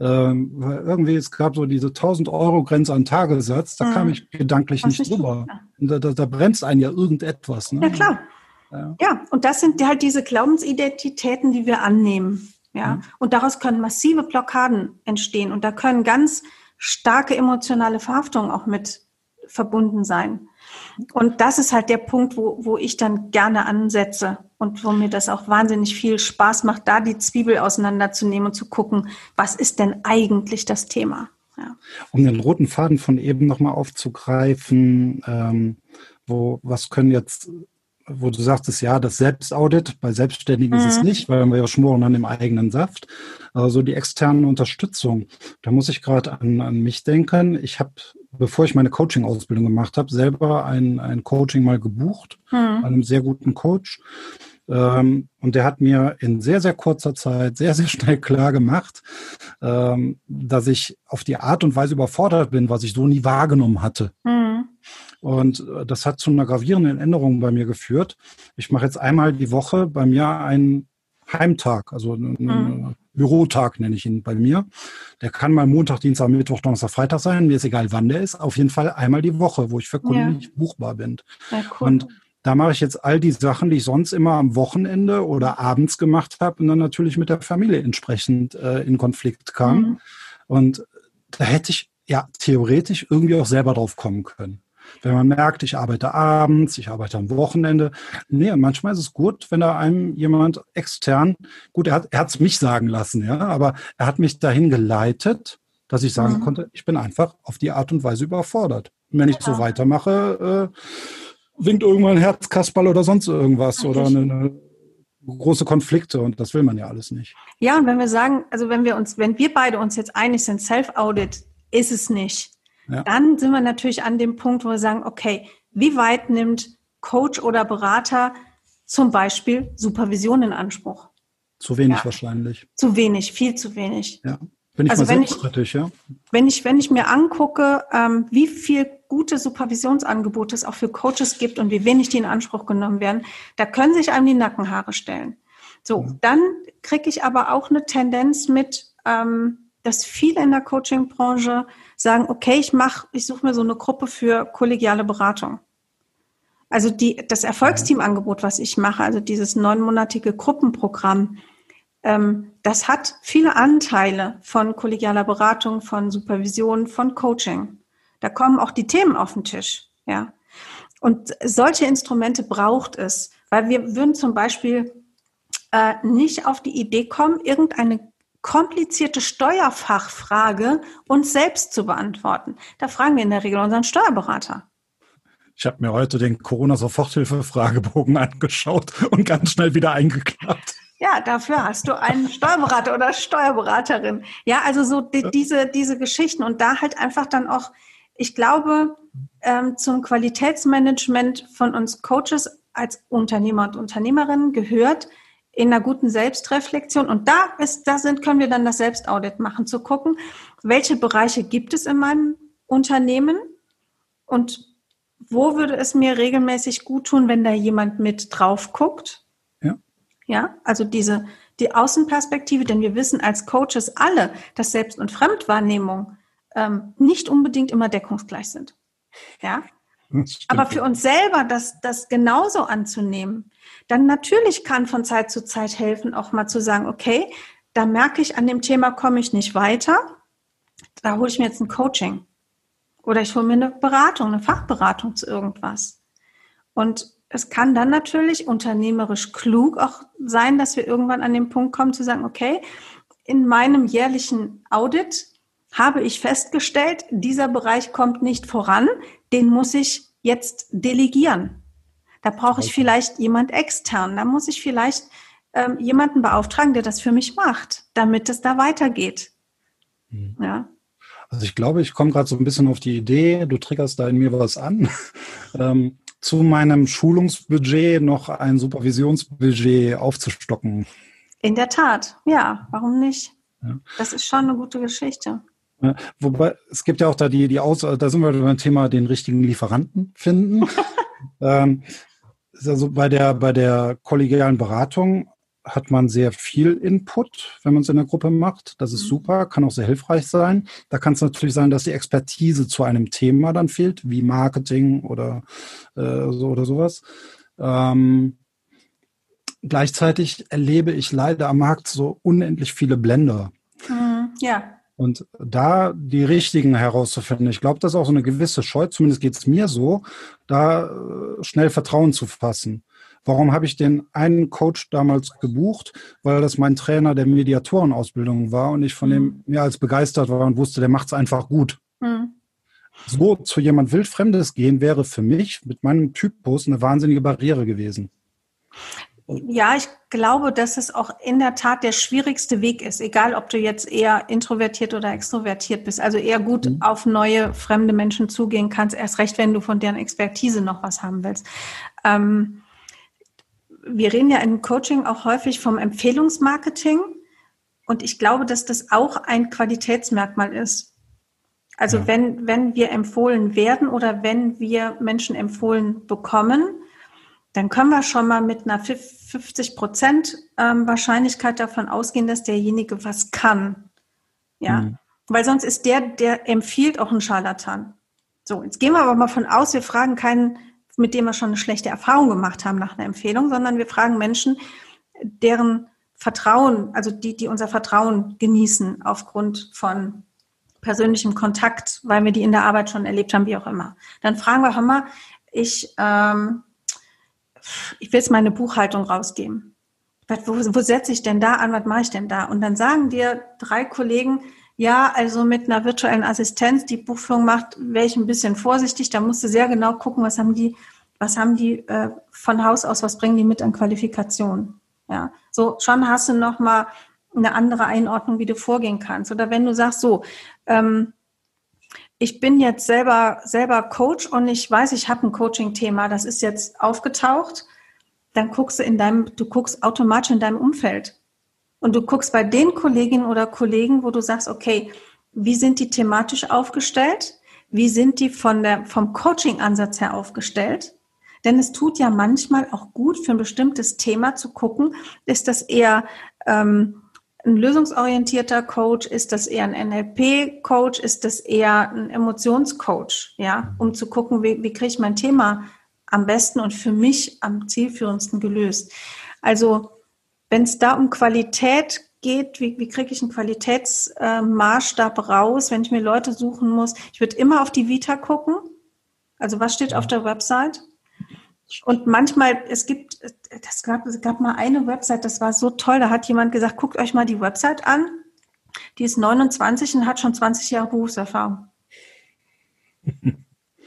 Ähm, irgendwie, es gab so diese 1000 Euro Grenze an Tagessatz, da mhm. kam ich gedanklich nicht, nicht drüber. Da, da, da, bremst einen ja irgendetwas. Ne? Ja, klar. Ja. ja, und das sind halt diese Glaubensidentitäten, die wir annehmen. Ja, mhm. und daraus können massive Blockaden entstehen und da können ganz starke emotionale Verhaftungen auch mit verbunden sein. Und das ist halt der Punkt, wo, wo ich dann gerne ansetze und wo mir das auch wahnsinnig viel Spaß macht, da die Zwiebel auseinanderzunehmen und zu gucken, was ist denn eigentlich das Thema. Ja. Um den roten Faden von eben nochmal aufzugreifen, ähm, wo, was können jetzt wo du sagtest, ja, das Selbstaudit, bei Selbstständigen mhm. ist es mhm. nicht, weil wir ja schmoren an dem eigenen Saft. Also die externe Unterstützung, da muss ich gerade an, an mich denken. Ich habe, bevor ich meine Coaching-Ausbildung gemacht habe, selber ein, ein Coaching mal gebucht, mhm. einem sehr guten Coach. Ähm, und der hat mir in sehr, sehr kurzer Zeit sehr, sehr schnell klar gemacht, ähm, dass ich auf die Art und Weise überfordert bin, was ich so nie wahrgenommen hatte. Mhm. Und äh, das hat zu einer gravierenden Änderung bei mir geführt. Ich mache jetzt einmal die Woche bei mir einen Heimtag, also einen mhm. Bürotag nenne ich ihn bei mir. Der kann mal Montag, Dienstag, Mittwoch, Donnerstag, Freitag sein. Mir ist egal, wann der ist. Auf jeden Fall einmal die Woche, wo ich für Kunden ja. nicht buchbar bin. Ja, cool. Und da mache ich jetzt all die Sachen, die ich sonst immer am Wochenende oder abends gemacht habe und dann natürlich mit der Familie entsprechend äh, in Konflikt kam. Mhm. Und da hätte ich ja theoretisch irgendwie auch selber drauf kommen können. Wenn man merkt, ich arbeite abends, ich arbeite am Wochenende. Nee, manchmal ist es gut, wenn da einem jemand extern, gut, er hat es mich sagen lassen, ja, aber er hat mich dahin geleitet, dass ich sagen mhm. konnte, ich bin einfach auf die Art und Weise überfordert. Und wenn ich ja. so weitermache, äh, winkt irgendwann ein Herzkasperl oder sonst irgendwas oder eine, eine große Konflikte und das will man ja alles nicht. Ja, und wenn wir sagen, also wenn wir uns, wenn wir beide uns jetzt einig sind, Self-Audit ist es nicht. Ja. Dann sind wir natürlich an dem Punkt, wo wir sagen, okay, wie weit nimmt Coach oder Berater zum Beispiel Supervision in Anspruch? Zu wenig ja. wahrscheinlich. Zu wenig, viel zu wenig. Ja. Bin ich also mal wenn ich, kritisch, ja. Wenn ich, wenn ich mir angucke, ähm, wie viel gute Supervisionsangebote es auch für Coaches gibt und wie wenig die in Anspruch genommen werden, da können sich einem die Nackenhaare stellen. So, ja. dann kriege ich aber auch eine Tendenz mit, ähm, dass viele in der Coaching-Branche sagen, okay, ich mache, ich suche mir so eine Gruppe für kollegiale Beratung. Also die, das Erfolgsteam-Angebot, was ich mache, also dieses neunmonatige Gruppenprogramm, ähm, das hat viele Anteile von kollegialer Beratung, von Supervision, von Coaching. Da kommen auch die Themen auf den Tisch, ja. Und solche Instrumente braucht es, weil wir würden zum Beispiel äh, nicht auf die Idee kommen, irgendeine komplizierte Steuerfachfrage uns selbst zu beantworten. Da fragen wir in der Regel unseren Steuerberater. Ich habe mir heute den Corona-Soforthilfe-Fragebogen <laughs> angeschaut und ganz schnell wieder eingeklappt. Ja, dafür hast du einen Steuerberater oder Steuerberaterin. Ja, also so die, diese, diese Geschichten und da halt einfach dann auch, ich glaube, ähm, zum Qualitätsmanagement von uns Coaches als Unternehmer und Unternehmerinnen gehört, in einer guten Selbstreflexion. Und da ist, da sind, können wir dann das Selbstaudit machen, zu gucken, welche Bereiche gibt es in meinem Unternehmen und wo würde es mir regelmäßig gut tun, wenn da jemand mit drauf guckt? Ja. Ja, also diese, die Außenperspektive, denn wir wissen als Coaches alle, dass Selbst- und Fremdwahrnehmung ähm, nicht unbedingt immer deckungsgleich sind. Ja. Aber für uns selber das, das genauso anzunehmen, dann natürlich kann von Zeit zu Zeit helfen, auch mal zu sagen, okay, da merke ich, an dem Thema komme ich nicht weiter. Da hole ich mir jetzt ein Coaching. Oder ich hole mir eine Beratung, eine Fachberatung zu irgendwas. Und es kann dann natürlich unternehmerisch klug auch sein, dass wir irgendwann an den Punkt kommen zu sagen, okay, in meinem jährlichen Audit habe ich festgestellt, dieser Bereich kommt nicht voran, den muss ich jetzt delegieren. Da brauche ich vielleicht jemand extern. Da muss ich vielleicht ähm, jemanden beauftragen, der das für mich macht, damit es da weitergeht. Mhm. Ja. Also ich glaube, ich komme gerade so ein bisschen auf die Idee, du triggerst da in mir was an, <laughs> ähm, zu meinem Schulungsbudget noch ein Supervisionsbudget aufzustocken. In der Tat, ja, warum nicht? Ja. Das ist schon eine gute Geschichte. Ja, wobei, es gibt ja auch da die, die Aus, da sind wir beim Thema den richtigen Lieferanten finden. <laughs> ähm, also bei der, bei der kollegialen Beratung hat man sehr viel Input, wenn man es in der Gruppe macht. Das ist mhm. super, kann auch sehr hilfreich sein. Da kann es natürlich sein, dass die Expertise zu einem Thema dann fehlt, wie Marketing oder äh, so oder sowas. Ähm, gleichzeitig erlebe ich leider am Markt so unendlich viele Blender. Mhm, ja. Und da die richtigen herauszufinden, ich glaube, das ist auch so eine gewisse Scheu, zumindest geht es mir so, da äh, schnell Vertrauen zu fassen. Warum habe ich den einen Coach damals gebucht? Weil das mein Trainer der Mediatorenausbildung war und ich von dem mehr als begeistert war und wusste, der macht es einfach gut. Mhm. So zu jemand Wildfremdes gehen wäre für mich mit meinem Typus eine wahnsinnige Barriere gewesen. Ja, ich glaube, dass es auch in der Tat der schwierigste Weg ist, egal ob du jetzt eher introvertiert oder extrovertiert bist. Also eher gut mhm. auf neue fremde Menschen zugehen kannst, erst recht, wenn du von deren Expertise noch was haben willst. Ähm, wir reden ja im Coaching auch häufig vom Empfehlungsmarketing. Und ich glaube, dass das auch ein Qualitätsmerkmal ist. Also ja. wenn, wenn wir empfohlen werden oder wenn wir Menschen empfohlen bekommen, dann können wir schon mal mit einer 50 Prozent ähm, Wahrscheinlichkeit davon ausgehen, dass derjenige was kann. Ja, mhm. weil sonst ist der, der empfiehlt, auch ein Scharlatan. So, jetzt gehen wir aber mal von aus, wir fragen keinen, mit dem wir schon eine schlechte Erfahrung gemacht haben nach einer Empfehlung, sondern wir fragen Menschen, deren Vertrauen, also die, die unser Vertrauen genießen aufgrund von persönlichem Kontakt, weil wir die in der Arbeit schon erlebt haben, wie auch immer. Dann fragen wir, hör mal, ich ähm, ich will jetzt meine Buchhaltung rausgeben. Wo, wo setze ich denn da an? Was mache ich denn da? Und dann sagen dir drei Kollegen, ja, also mit einer virtuellen Assistenz, die Buchführung macht, wäre ich ein bisschen vorsichtig. Da musst du sehr genau gucken, was haben die, was haben die äh, von Haus aus, was bringen die mit an Qualifikationen. Ja, so schon hast du noch mal eine andere Einordnung, wie du vorgehen kannst. Oder wenn du sagst, so, ähm, ich bin jetzt selber, selber Coach und ich weiß, ich habe ein Coaching-Thema, das ist jetzt aufgetaucht, dann guckst du in deinem, du guckst automatisch in deinem Umfeld. Und du guckst bei den Kolleginnen oder Kollegen, wo du sagst, okay, wie sind die thematisch aufgestellt? Wie sind die von der, vom Coaching-Ansatz her aufgestellt? Denn es tut ja manchmal auch gut, für ein bestimmtes Thema zu gucken, ist das eher ähm, ein lösungsorientierter Coach? Ist das eher ein NLP-Coach? Ist das eher ein Emotionscoach? Ja, um zu gucken, wie, wie kriege ich mein Thema am besten und für mich am zielführendsten gelöst. Also wenn es da um Qualität geht, wie, wie kriege ich einen Qualitätsmaßstab äh, raus, wenn ich mir Leute suchen muss? Ich würde immer auf die Vita gucken. Also was steht auf der Website? Und manchmal, es gibt, das gab, es gab mal eine Website, das war so toll, da hat jemand gesagt, guckt euch mal die Website an. Die ist 29 und hat schon 20 Jahre Berufserfahrung. <laughs>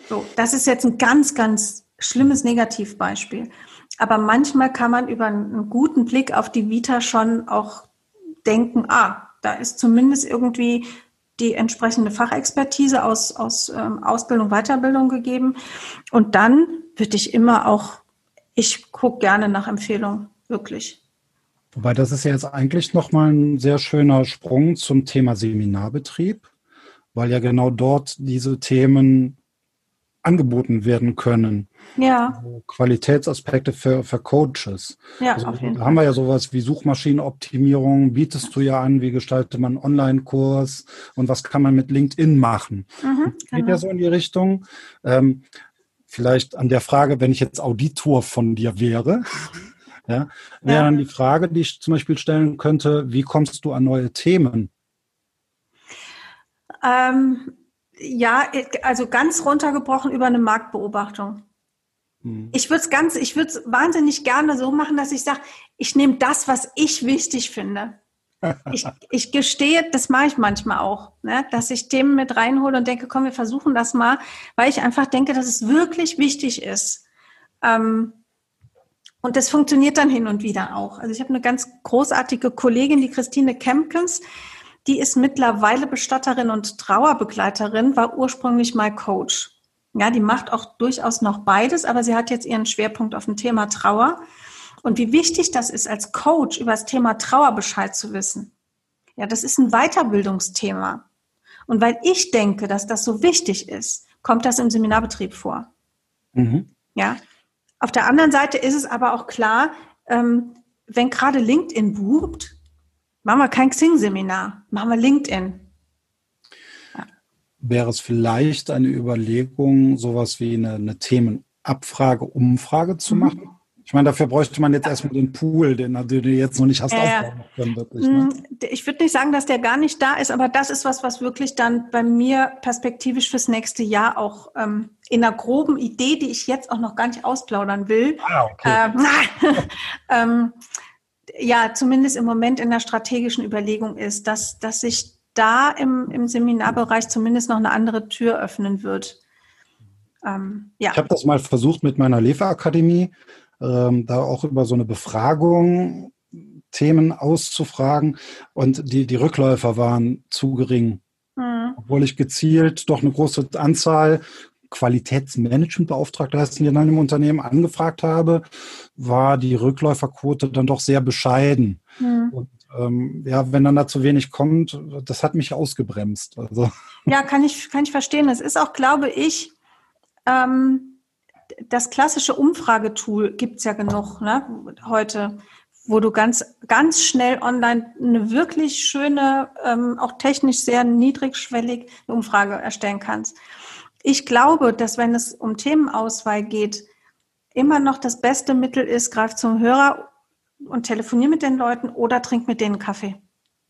So, das ist jetzt ein ganz, ganz schlimmes Negativbeispiel. Aber manchmal kann man über einen guten Blick auf die Vita schon auch denken, ah, da ist zumindest irgendwie die entsprechende Fachexpertise aus, aus ähm, Ausbildung, Weiterbildung gegeben. Und dann würde ich immer auch, ich gucke gerne nach Empfehlungen, wirklich. Wobei das ist ja jetzt eigentlich nochmal ein sehr schöner Sprung zum Thema Seminarbetrieb, weil ja genau dort diese Themen angeboten werden können. Ja. Qualitätsaspekte für, für Coaches. Ja, also, auf jeden da haben wir ja sowas wie Suchmaschinenoptimierung, bietest du ja an, wie gestaltet man einen Online-Kurs und was kann man mit LinkedIn machen. Mhm, Geht genau. ja so in die Richtung. Ähm, vielleicht an der Frage, wenn ich jetzt Auditor von dir wäre, <laughs> ja, wäre ja. dann die Frage, die ich zum Beispiel stellen könnte, wie kommst du an neue Themen? Ähm, ja, also ganz runtergebrochen über eine Marktbeobachtung. Hm. Ich würde es ganz, ich würde es wahnsinnig gerne so machen, dass ich sage, ich nehme das, was ich wichtig finde. Ich, <laughs> ich gestehe, das mache ich manchmal auch, ne, dass ich Themen mit reinhole und denke, komm, wir versuchen das mal, weil ich einfach denke, dass es wirklich wichtig ist. Ähm, und das funktioniert dann hin und wieder auch. Also ich habe eine ganz großartige Kollegin, die Christine Kempkens, die ist mittlerweile Bestatterin und Trauerbegleiterin, war ursprünglich mal Coach. Ja, die macht auch durchaus noch beides, aber sie hat jetzt ihren Schwerpunkt auf dem Thema Trauer. Und wie wichtig das ist, als Coach über das Thema Trauer Bescheid zu wissen. Ja, das ist ein Weiterbildungsthema. Und weil ich denke, dass das so wichtig ist, kommt das im Seminarbetrieb vor. Mhm. Ja. Auf der anderen Seite ist es aber auch klar, ähm, wenn gerade LinkedIn boomt, Machen wir kein Xing-Seminar, machen wir LinkedIn. Ja. Wäre es vielleicht eine Überlegung, sowas wie eine, eine Themenabfrage, Umfrage zu mhm. machen? Ich meine, dafür bräuchte man jetzt erstmal den Pool, den, den du jetzt noch nicht hast äh, aufbauen können. Wirklich, ne? Mm, ich würde nicht sagen, dass der gar nicht da ist, aber das ist was, was wirklich dann bei mir perspektivisch fürs nächste Jahr auch ähm, in einer groben Idee, die ich jetzt auch noch gar nicht ausplaudern will. Ah, okay. Ähm, <laughs> ähm, ja zumindest im Moment in der strategischen Überlegung ist, dass, dass sich da im, im Seminarbereich zumindest noch eine andere Tür öffnen wird. Ähm, ja. Ich habe das mal versucht mit meiner Leferakademie, ähm, da auch über so eine Befragung Themen auszufragen und die, die Rückläufer waren zu gering. Mhm. Obwohl ich gezielt doch eine große Anzahl Qualitätsmanagementbeauftragte heißt in einem Unternehmen angefragt habe, war die Rückläuferquote dann doch sehr bescheiden. Mhm. Und ähm, ja, wenn dann da zu wenig kommt, das hat mich ausgebremst. Also. <laughs> Ja, kann ich, kann ich verstehen. Es ist auch, glaube ich, ähm, das klassische Umfragetool gibt es ja genug ne, heute, wo du ganz, ganz schnell online eine wirklich schöne, ähm, auch technisch sehr niedrigschwellig Umfrage erstellen kannst. Ich glaube, dass wenn es um Themenauswahl geht, immer noch das beste Mittel ist, greif zum Hörer und telefonier mit den Leuten oder trink mit denen Kaffee.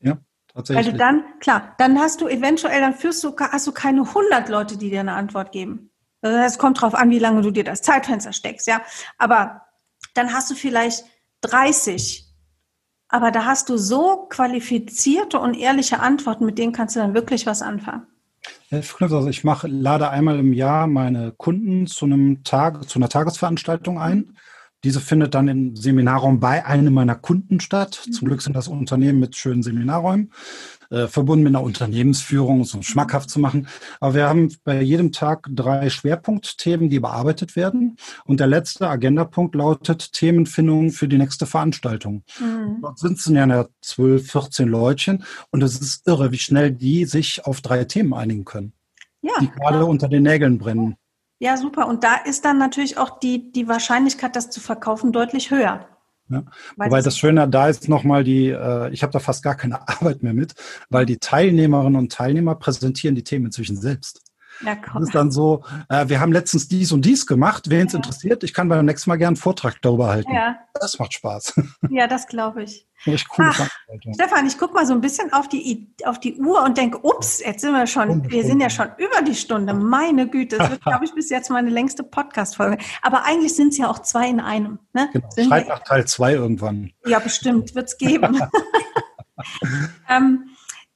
Ja, tatsächlich. Weil du dann, klar, dann hast du eventuell, dann führst du, hast du keine 100 Leute, die dir eine Antwort geben. Also es kommt drauf an, wie lange du dir das Zeitfenster steckst, ja. Aber dann hast du vielleicht 30. Aber da hast du so qualifizierte und ehrliche Antworten, mit denen kannst du dann wirklich was anfangen. Also ich mache, lade einmal im Jahr meine Kunden zu einem Tag, zu einer Tagesveranstaltung ein. Diese findet dann im Seminarraum bei einem meiner Kunden statt. Zum Glück sind das Unternehmen mit schönen Seminarräumen äh, verbunden mit einer Unternehmensführung, um es schmackhaft zu machen. Aber wir haben bei jedem Tag drei Schwerpunktthemen, die bearbeitet werden. Und der letzte Agendapunkt lautet Themenfindung für die nächste Veranstaltung. Mhm. Dort sind es ja 12, 14 Leutchen. Und es ist irre, wie schnell die sich auf drei Themen einigen können. Ja, die gerade ja. unter den Nägeln brennen. Ja, super. Und da ist dann natürlich auch die, die Wahrscheinlichkeit, das zu verkaufen, deutlich höher. Ja. Wobei das Schöne da ist nochmal die, äh, ich habe da fast gar keine <laughs> Arbeit mehr mit, weil die Teilnehmerinnen und Teilnehmer präsentieren die Themen inzwischen selbst. Ja, komm. Das ist dann so, äh, wir haben letztens dies und dies gemacht. Wen es ja. interessiert, ich kann beim nächsten Mal gerne einen Vortrag darüber halten. Ja. Das macht Spaß. Ja, das glaube ich. Echt cool. Ach, Stefan, ich gucke mal so ein bisschen auf die, auf die Uhr und denke, ups, jetzt sind wir schon, wir sind ja schon über die Stunde. Meine Güte, das wird, <laughs> glaube ich, bis jetzt meine längste Podcast-Folge. Aber eigentlich sind es ja auch zwei in einem. Ne? Genau. Schreit nach Teil zwei irgendwann. Ja, bestimmt, wird es geben. <laughs> ähm,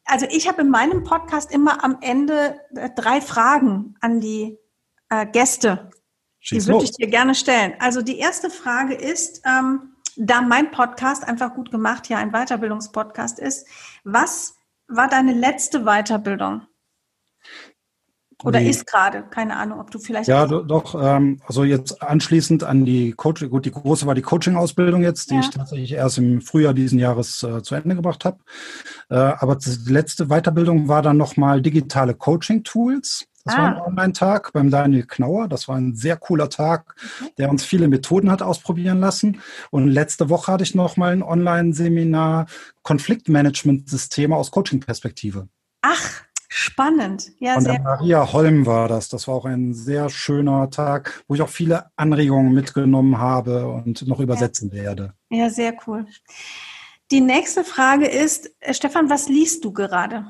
also ich habe in meinem Podcast immer am Ende äh, drei Fragen an die äh, Gäste. Schieß die würde ich dir gerne stellen. Also die erste Frage ist, ähm, da mein Podcast einfach gut gemacht ja ein Weiterbildungspodcast ist, was war deine letzte Weiterbildung? Oder die, ist gerade, keine Ahnung, ob du vielleicht. Ja, do, doch, ähm, also jetzt anschließend an die Coaching, gut, die große war die Coaching-Ausbildung jetzt, die ja. ich tatsächlich erst im Frühjahr diesen Jahres äh, zu Ende gebracht habe. Äh, aber die letzte Weiterbildung war dann nochmal digitale Coaching-Tools. Das ah. war ein ah. Online-Tag beim Daniel Knauer. Das war ein sehr cooler Tag, der uns viele Methoden hat ausprobieren lassen. Und letzte Woche hatte ich nochmal ein Online-Seminar Konfliktmanagement-Systeme aus Coaching-Perspektive. Ach, Spannend, ja. Von der Maria Holm war das. Das war auch ein sehr schöner Tag, wo ich auch viele Anregungen mitgenommen habe und noch übersetzen ja. werde. Ja, sehr cool. Die nächste Frage ist, äh, Stefan, was liest du gerade?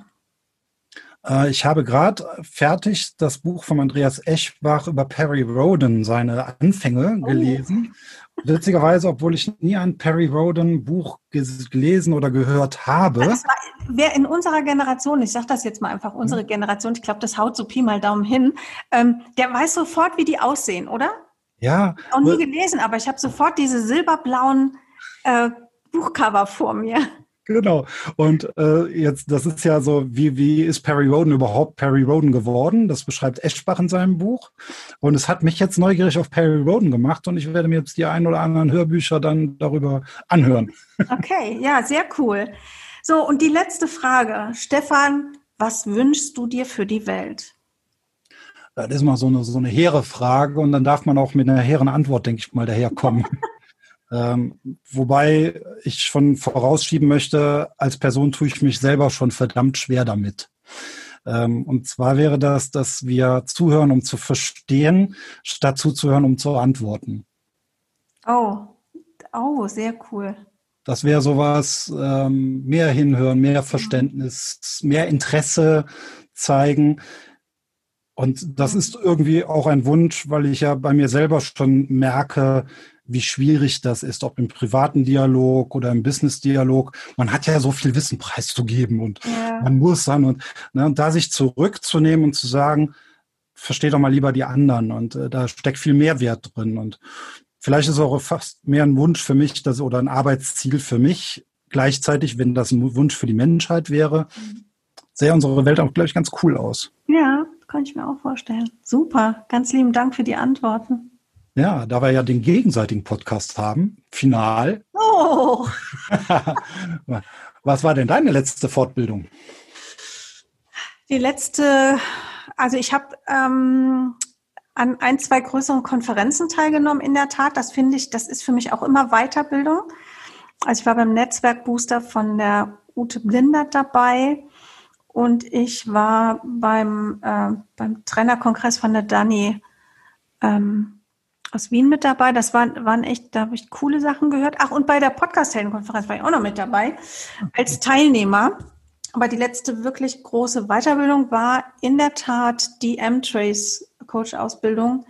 Äh, ich habe gerade fertig das Buch von Andreas Eschbach über Perry Roden, seine Anfänge, oh. gelesen. Witzigerweise, obwohl ich nie ein Perry Roden Buch gelesen oder gehört habe. War, wer in unserer Generation, ich sage das jetzt mal einfach, unsere mhm. Generation, ich glaube, das haut so Pi mal Daumen hin, ähm, der weiß sofort, wie die aussehen, oder? Ja. Auch nie gelesen, aber ich habe sofort diese silberblauen äh, Buchcover vor mir. Genau. Und äh, jetzt, das ist ja so, wie, wie ist Perry Roden überhaupt Perry Roden geworden? Das beschreibt Eschbach in seinem Buch. Und es hat mich jetzt neugierig auf Perry Roden gemacht und ich werde mir jetzt die ein oder anderen Hörbücher dann darüber anhören. <laughs> Okay, ja, sehr cool. So, und die letzte Frage. Stefan, was wünschst du dir für die Welt? Das ist mal so eine, so eine hehre Frage und dann darf man auch mit einer hehren Antwort, denke ich mal, daherkommen. <laughs> Ähm, wobei ich schon vorausschieben möchte, als Person tue ich mich selber schon verdammt schwer damit. Ähm, und zwar wäre das, dass wir zuhören, um zu verstehen, statt zuzuhören, um zu antworten. Oh, oh, sehr cool. Das wäre sowas, ähm, mehr hinhören, mehr Verständnis, mehr Interesse zeigen. Und das ist irgendwie auch ein Wunsch, weil ich ja bei mir selber schon merke, wie schwierig das ist, ob im privaten Dialog oder im Business-Dialog. Man hat ja so viel Wissen preiszugeben und ja. man muss dann und, ne, und da sich zurückzunehmen und zu sagen, versteh doch mal lieber die anderen und äh, da steckt viel mehr Wert drin und vielleicht ist auch fast mehr ein Wunsch für mich dass, oder ein Arbeitsziel für mich gleichzeitig, wenn das ein Wunsch für die Menschheit wäre, mhm. sähe unsere Welt auch, glaube ich, ganz cool aus. Ja, kann ich mir auch vorstellen. Super, ganz lieben Dank für die Antworten. Ja, da wir ja den gegenseitigen Podcast haben, final. Oh. <laughs> Was war denn deine letzte Fortbildung? Die letzte, also ich habe ähm, an ein, zwei größeren Konferenzen teilgenommen, in der Tat. Das finde ich, das ist für mich auch immer Weiterbildung. Also ich war beim Netzwerkbooster von der Ute Blindert dabei und ich war beim, äh, beim Trainerkongress von der Dani ähm, aus Wien mit dabei. Das waren, waren echt, da habe ich coole Sachen gehört. Ach, und bei der Podcast-Heldenkonferenz war ich auch noch mit dabei als Teilnehmer. Aber die letzte wirklich große Weiterbildung war in der Tat die M-Trace Coach-Ausbildung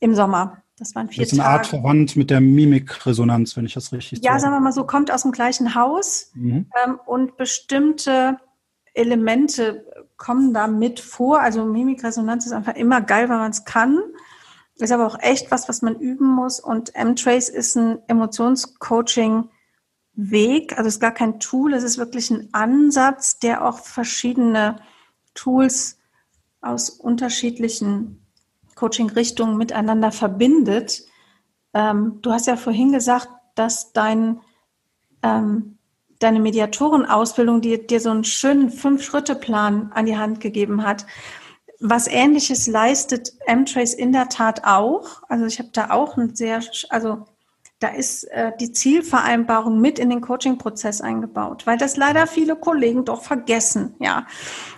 im Sommer. Das waren vier das ist eine Tage. Art verwandt mit der Mimikresonanz, wenn ich das richtig Ja, sagen wir mal so, kommt aus dem gleichen Haus mhm. ähm, und bestimmte Elemente kommen da mit vor. Also Mimikresonanz ist einfach immer geil, weil man es kann. Ist aber auch echt was, was man üben muss. Und M-Trace ist ein Emotionscoaching-Weg. Also es ist gar kein Tool, es ist wirklich ein Ansatz, der auch verschiedene Tools aus unterschiedlichen Coaching-Richtungen miteinander verbindet. Ähm, du hast ja vorhin gesagt, dass dein, ähm, deine Mediatorenausbildung dir, dir so einen schönen Fünf-Schritte-Plan an die Hand gegeben hat. Was ähnliches leistet M-Trace in der Tat auch. Also ich habe da auch ein sehr, also da ist äh, die Zielvereinbarung mit in den Coaching-Prozess eingebaut, weil das leider viele Kollegen doch vergessen, ja.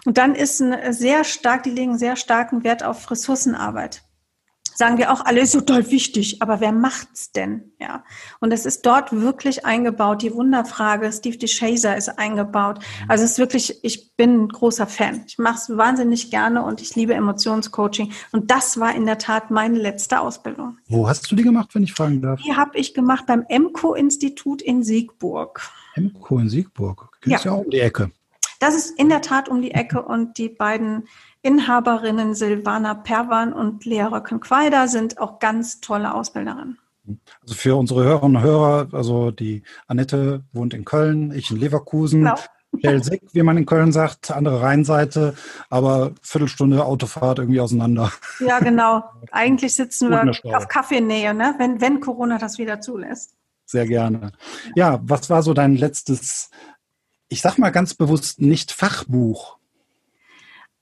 Und dann ist ein sehr stark, die legen sehr starken Wert auf Ressourcenarbeit sagen wir auch alle, ist total wichtig, aber wer macht's denn? Ja. Und es ist dort wirklich eingebaut. Die Wunderfrage, Steve DeShazer ist eingebaut. Also es ist wirklich, ich bin ein großer Fan. Ich mache es wahnsinnig gerne und ich liebe Emotionscoaching. Und das war in der Tat meine letzte Ausbildung. Wo hast du die gemacht, wenn ich fragen darf? Die habe ich gemacht beim EMCO-Institut in Siegburg. EMCO in Siegburg? Das ja. ist ja auch um die Ecke. Das ist in der Tat um die Ecke und die beiden Inhaberinnen Silvana Perwan und Lea Röcken-Quaider sind auch ganz tolle Ausbilderinnen. Also für unsere Hörerinnen und Hörer, also die Annette wohnt in Köln, ich in Leverkusen. Genau. Sick, wie man in Köln sagt, andere Rheinseite, aber Viertelstunde Autofahrt irgendwie auseinander. Ja, genau. Eigentlich sitzen wir auf Kaffeenähe, ne? wenn, wenn Corona das wieder zulässt. Sehr gerne. Ja, was war so dein letztes, ich sag mal ganz bewusst, nicht Fachbuch,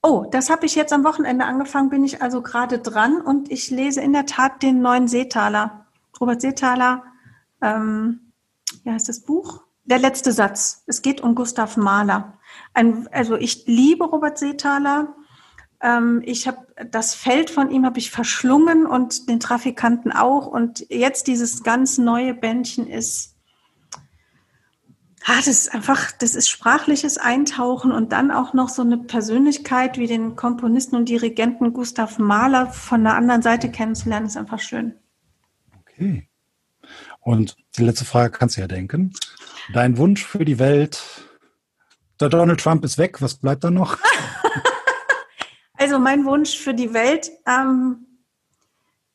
Oh, das habe ich jetzt am Wochenende angefangen, bin ich also gerade dran und ich lese in der Tat den neuen Seetaler. Robert Seetaler, ähm, wie heißt das Buch? Der letzte Satz. Es geht um Gustav Mahler. Ein, also ich liebe Robert Seetaler. Ähm, ich habe das Feld von ihm habe ich verschlungen und den Trafikanten auch. Und jetzt dieses ganz neue Bändchen ist ah, das ist einfach, das ist sprachliches Eintauchen und dann auch noch so eine Persönlichkeit wie den Komponisten und Dirigenten Gustav Mahler von der anderen Seite kennenzulernen, ist einfach schön. Okay. Und die letzte Frage kannst du ja denken. Dein Wunsch für die Welt, der Donald Trump ist weg, was bleibt dann noch? <laughs> also mein Wunsch für die Welt ähm,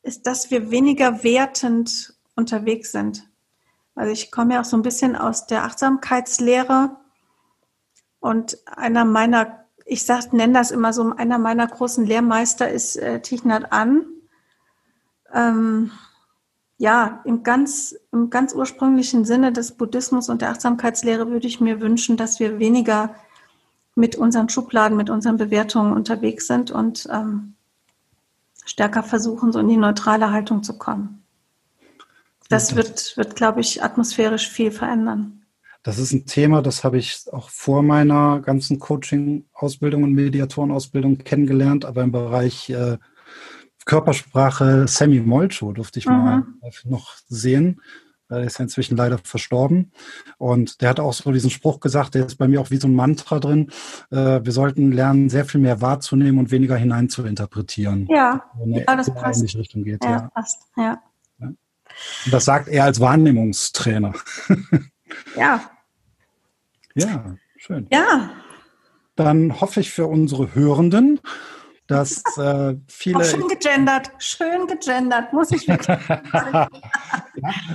ist, dass wir weniger wertend unterwegs sind. Also ich komme ja auch so ein bisschen aus der Achtsamkeitslehre und einer meiner, ich sag, nenne das immer so, einer meiner großen Lehrmeister ist äh, Thich Nhat An. Ähm, ja, im ganz, im ganz ursprünglichen Sinne des Buddhismus und der Achtsamkeitslehre würde ich mir wünschen, dass wir weniger mit unseren Schubladen, mit unseren Bewertungen unterwegs sind und ähm, stärker versuchen, so in die neutrale Haltung zu kommen. Das wird, wird, glaube ich, atmosphärisch viel verändern. Das ist ein Thema, das habe ich auch vor meiner ganzen Coaching-Ausbildung und Mediatoren-Ausbildung kennengelernt, aber im Bereich äh, Körpersprache Sammy Molcho durfte ich mhm. mal noch sehen. Er ist ja inzwischen leider verstorben. Und der hat auch so diesen Spruch gesagt, der ist bei mir auch wie so ein Mantra drin. Äh, wir sollten lernen, sehr viel mehr wahrzunehmen und weniger hinein zu interpretieren. Ja, ja das passt. In die Richtung geht. Ja, ja. passt. Ja. Und das sagt er als Wahrnehmungstrainer. <laughs> Ja. Ja, schön. Ja. Dann hoffe ich für unsere Hörenden, dass <laughs> äh, viele. Auch schön gegendert, schön gegendert, muss ich wirklich. <laughs> ja,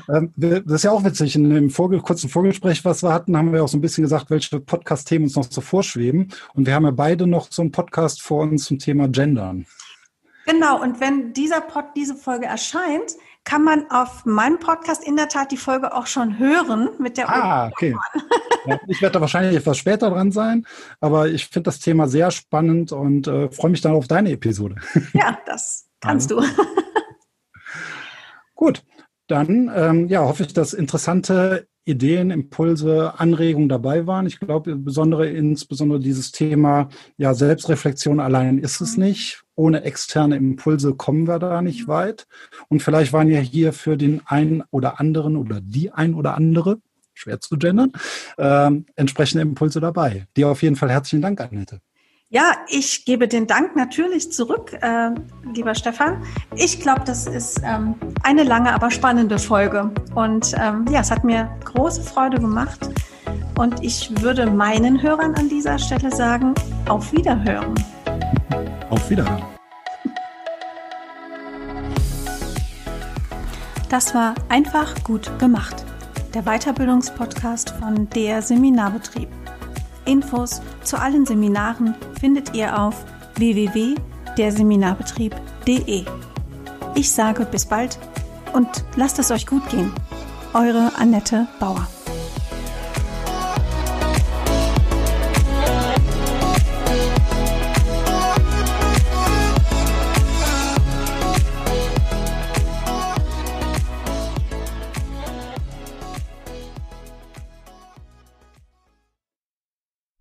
ähm, das ist ja auch witzig. In dem Vorge kurzen Vorgespräch, was wir hatten, haben wir auch so ein bisschen gesagt, welche Podcast-Themen uns noch so vorschweben. Und wir haben ja beide noch so einen Podcast vor uns zum Thema Gendern. Genau, und wenn dieser Pod, diese Folge erscheint, kann man auf meinem Podcast in der Tat die Folge auch schon hören mit der Ah, okay. Ja, ich werde da wahrscheinlich etwas später dran sein, aber ich finde das Thema sehr spannend und äh, freue mich dann auf deine Episode. Ja, das kannst du. <laughs> Gut, dann ähm, ja, hoffe ich, dass interessante Ideen, Impulse, Anregungen dabei waren. Ich glaube, besondere, insbesondere dieses Thema, ja, Selbstreflexion allein ist es mhm. nicht. Ohne externe Impulse kommen wir da nicht mhm. weit. Und vielleicht waren ja hier für den einen oder anderen oder die ein oder andere, schwer zu gendern, äh, entsprechende Impulse dabei. Dir auf jeden Fall herzlichen Dank, Annette. Ja, ich gebe den Dank natürlich zurück, äh, lieber Stefan. Ich glaube, das ist ähm, eine lange, aber spannende Folge. Und ähm, ja, es hat mir große Freude gemacht. Und ich würde meinen Hörern an dieser Stelle sagen, auf Wiederhören. Auf Wiederhören. Das war einfach gut gemacht. Der Weiterbildungspodcast von der Seminarbetrieb. Infos zu allen Seminaren findet ihr auf www.derseminarbetrieb.de. Ich sage bis bald und lasst es euch gut gehen. Eure Annette Bauer.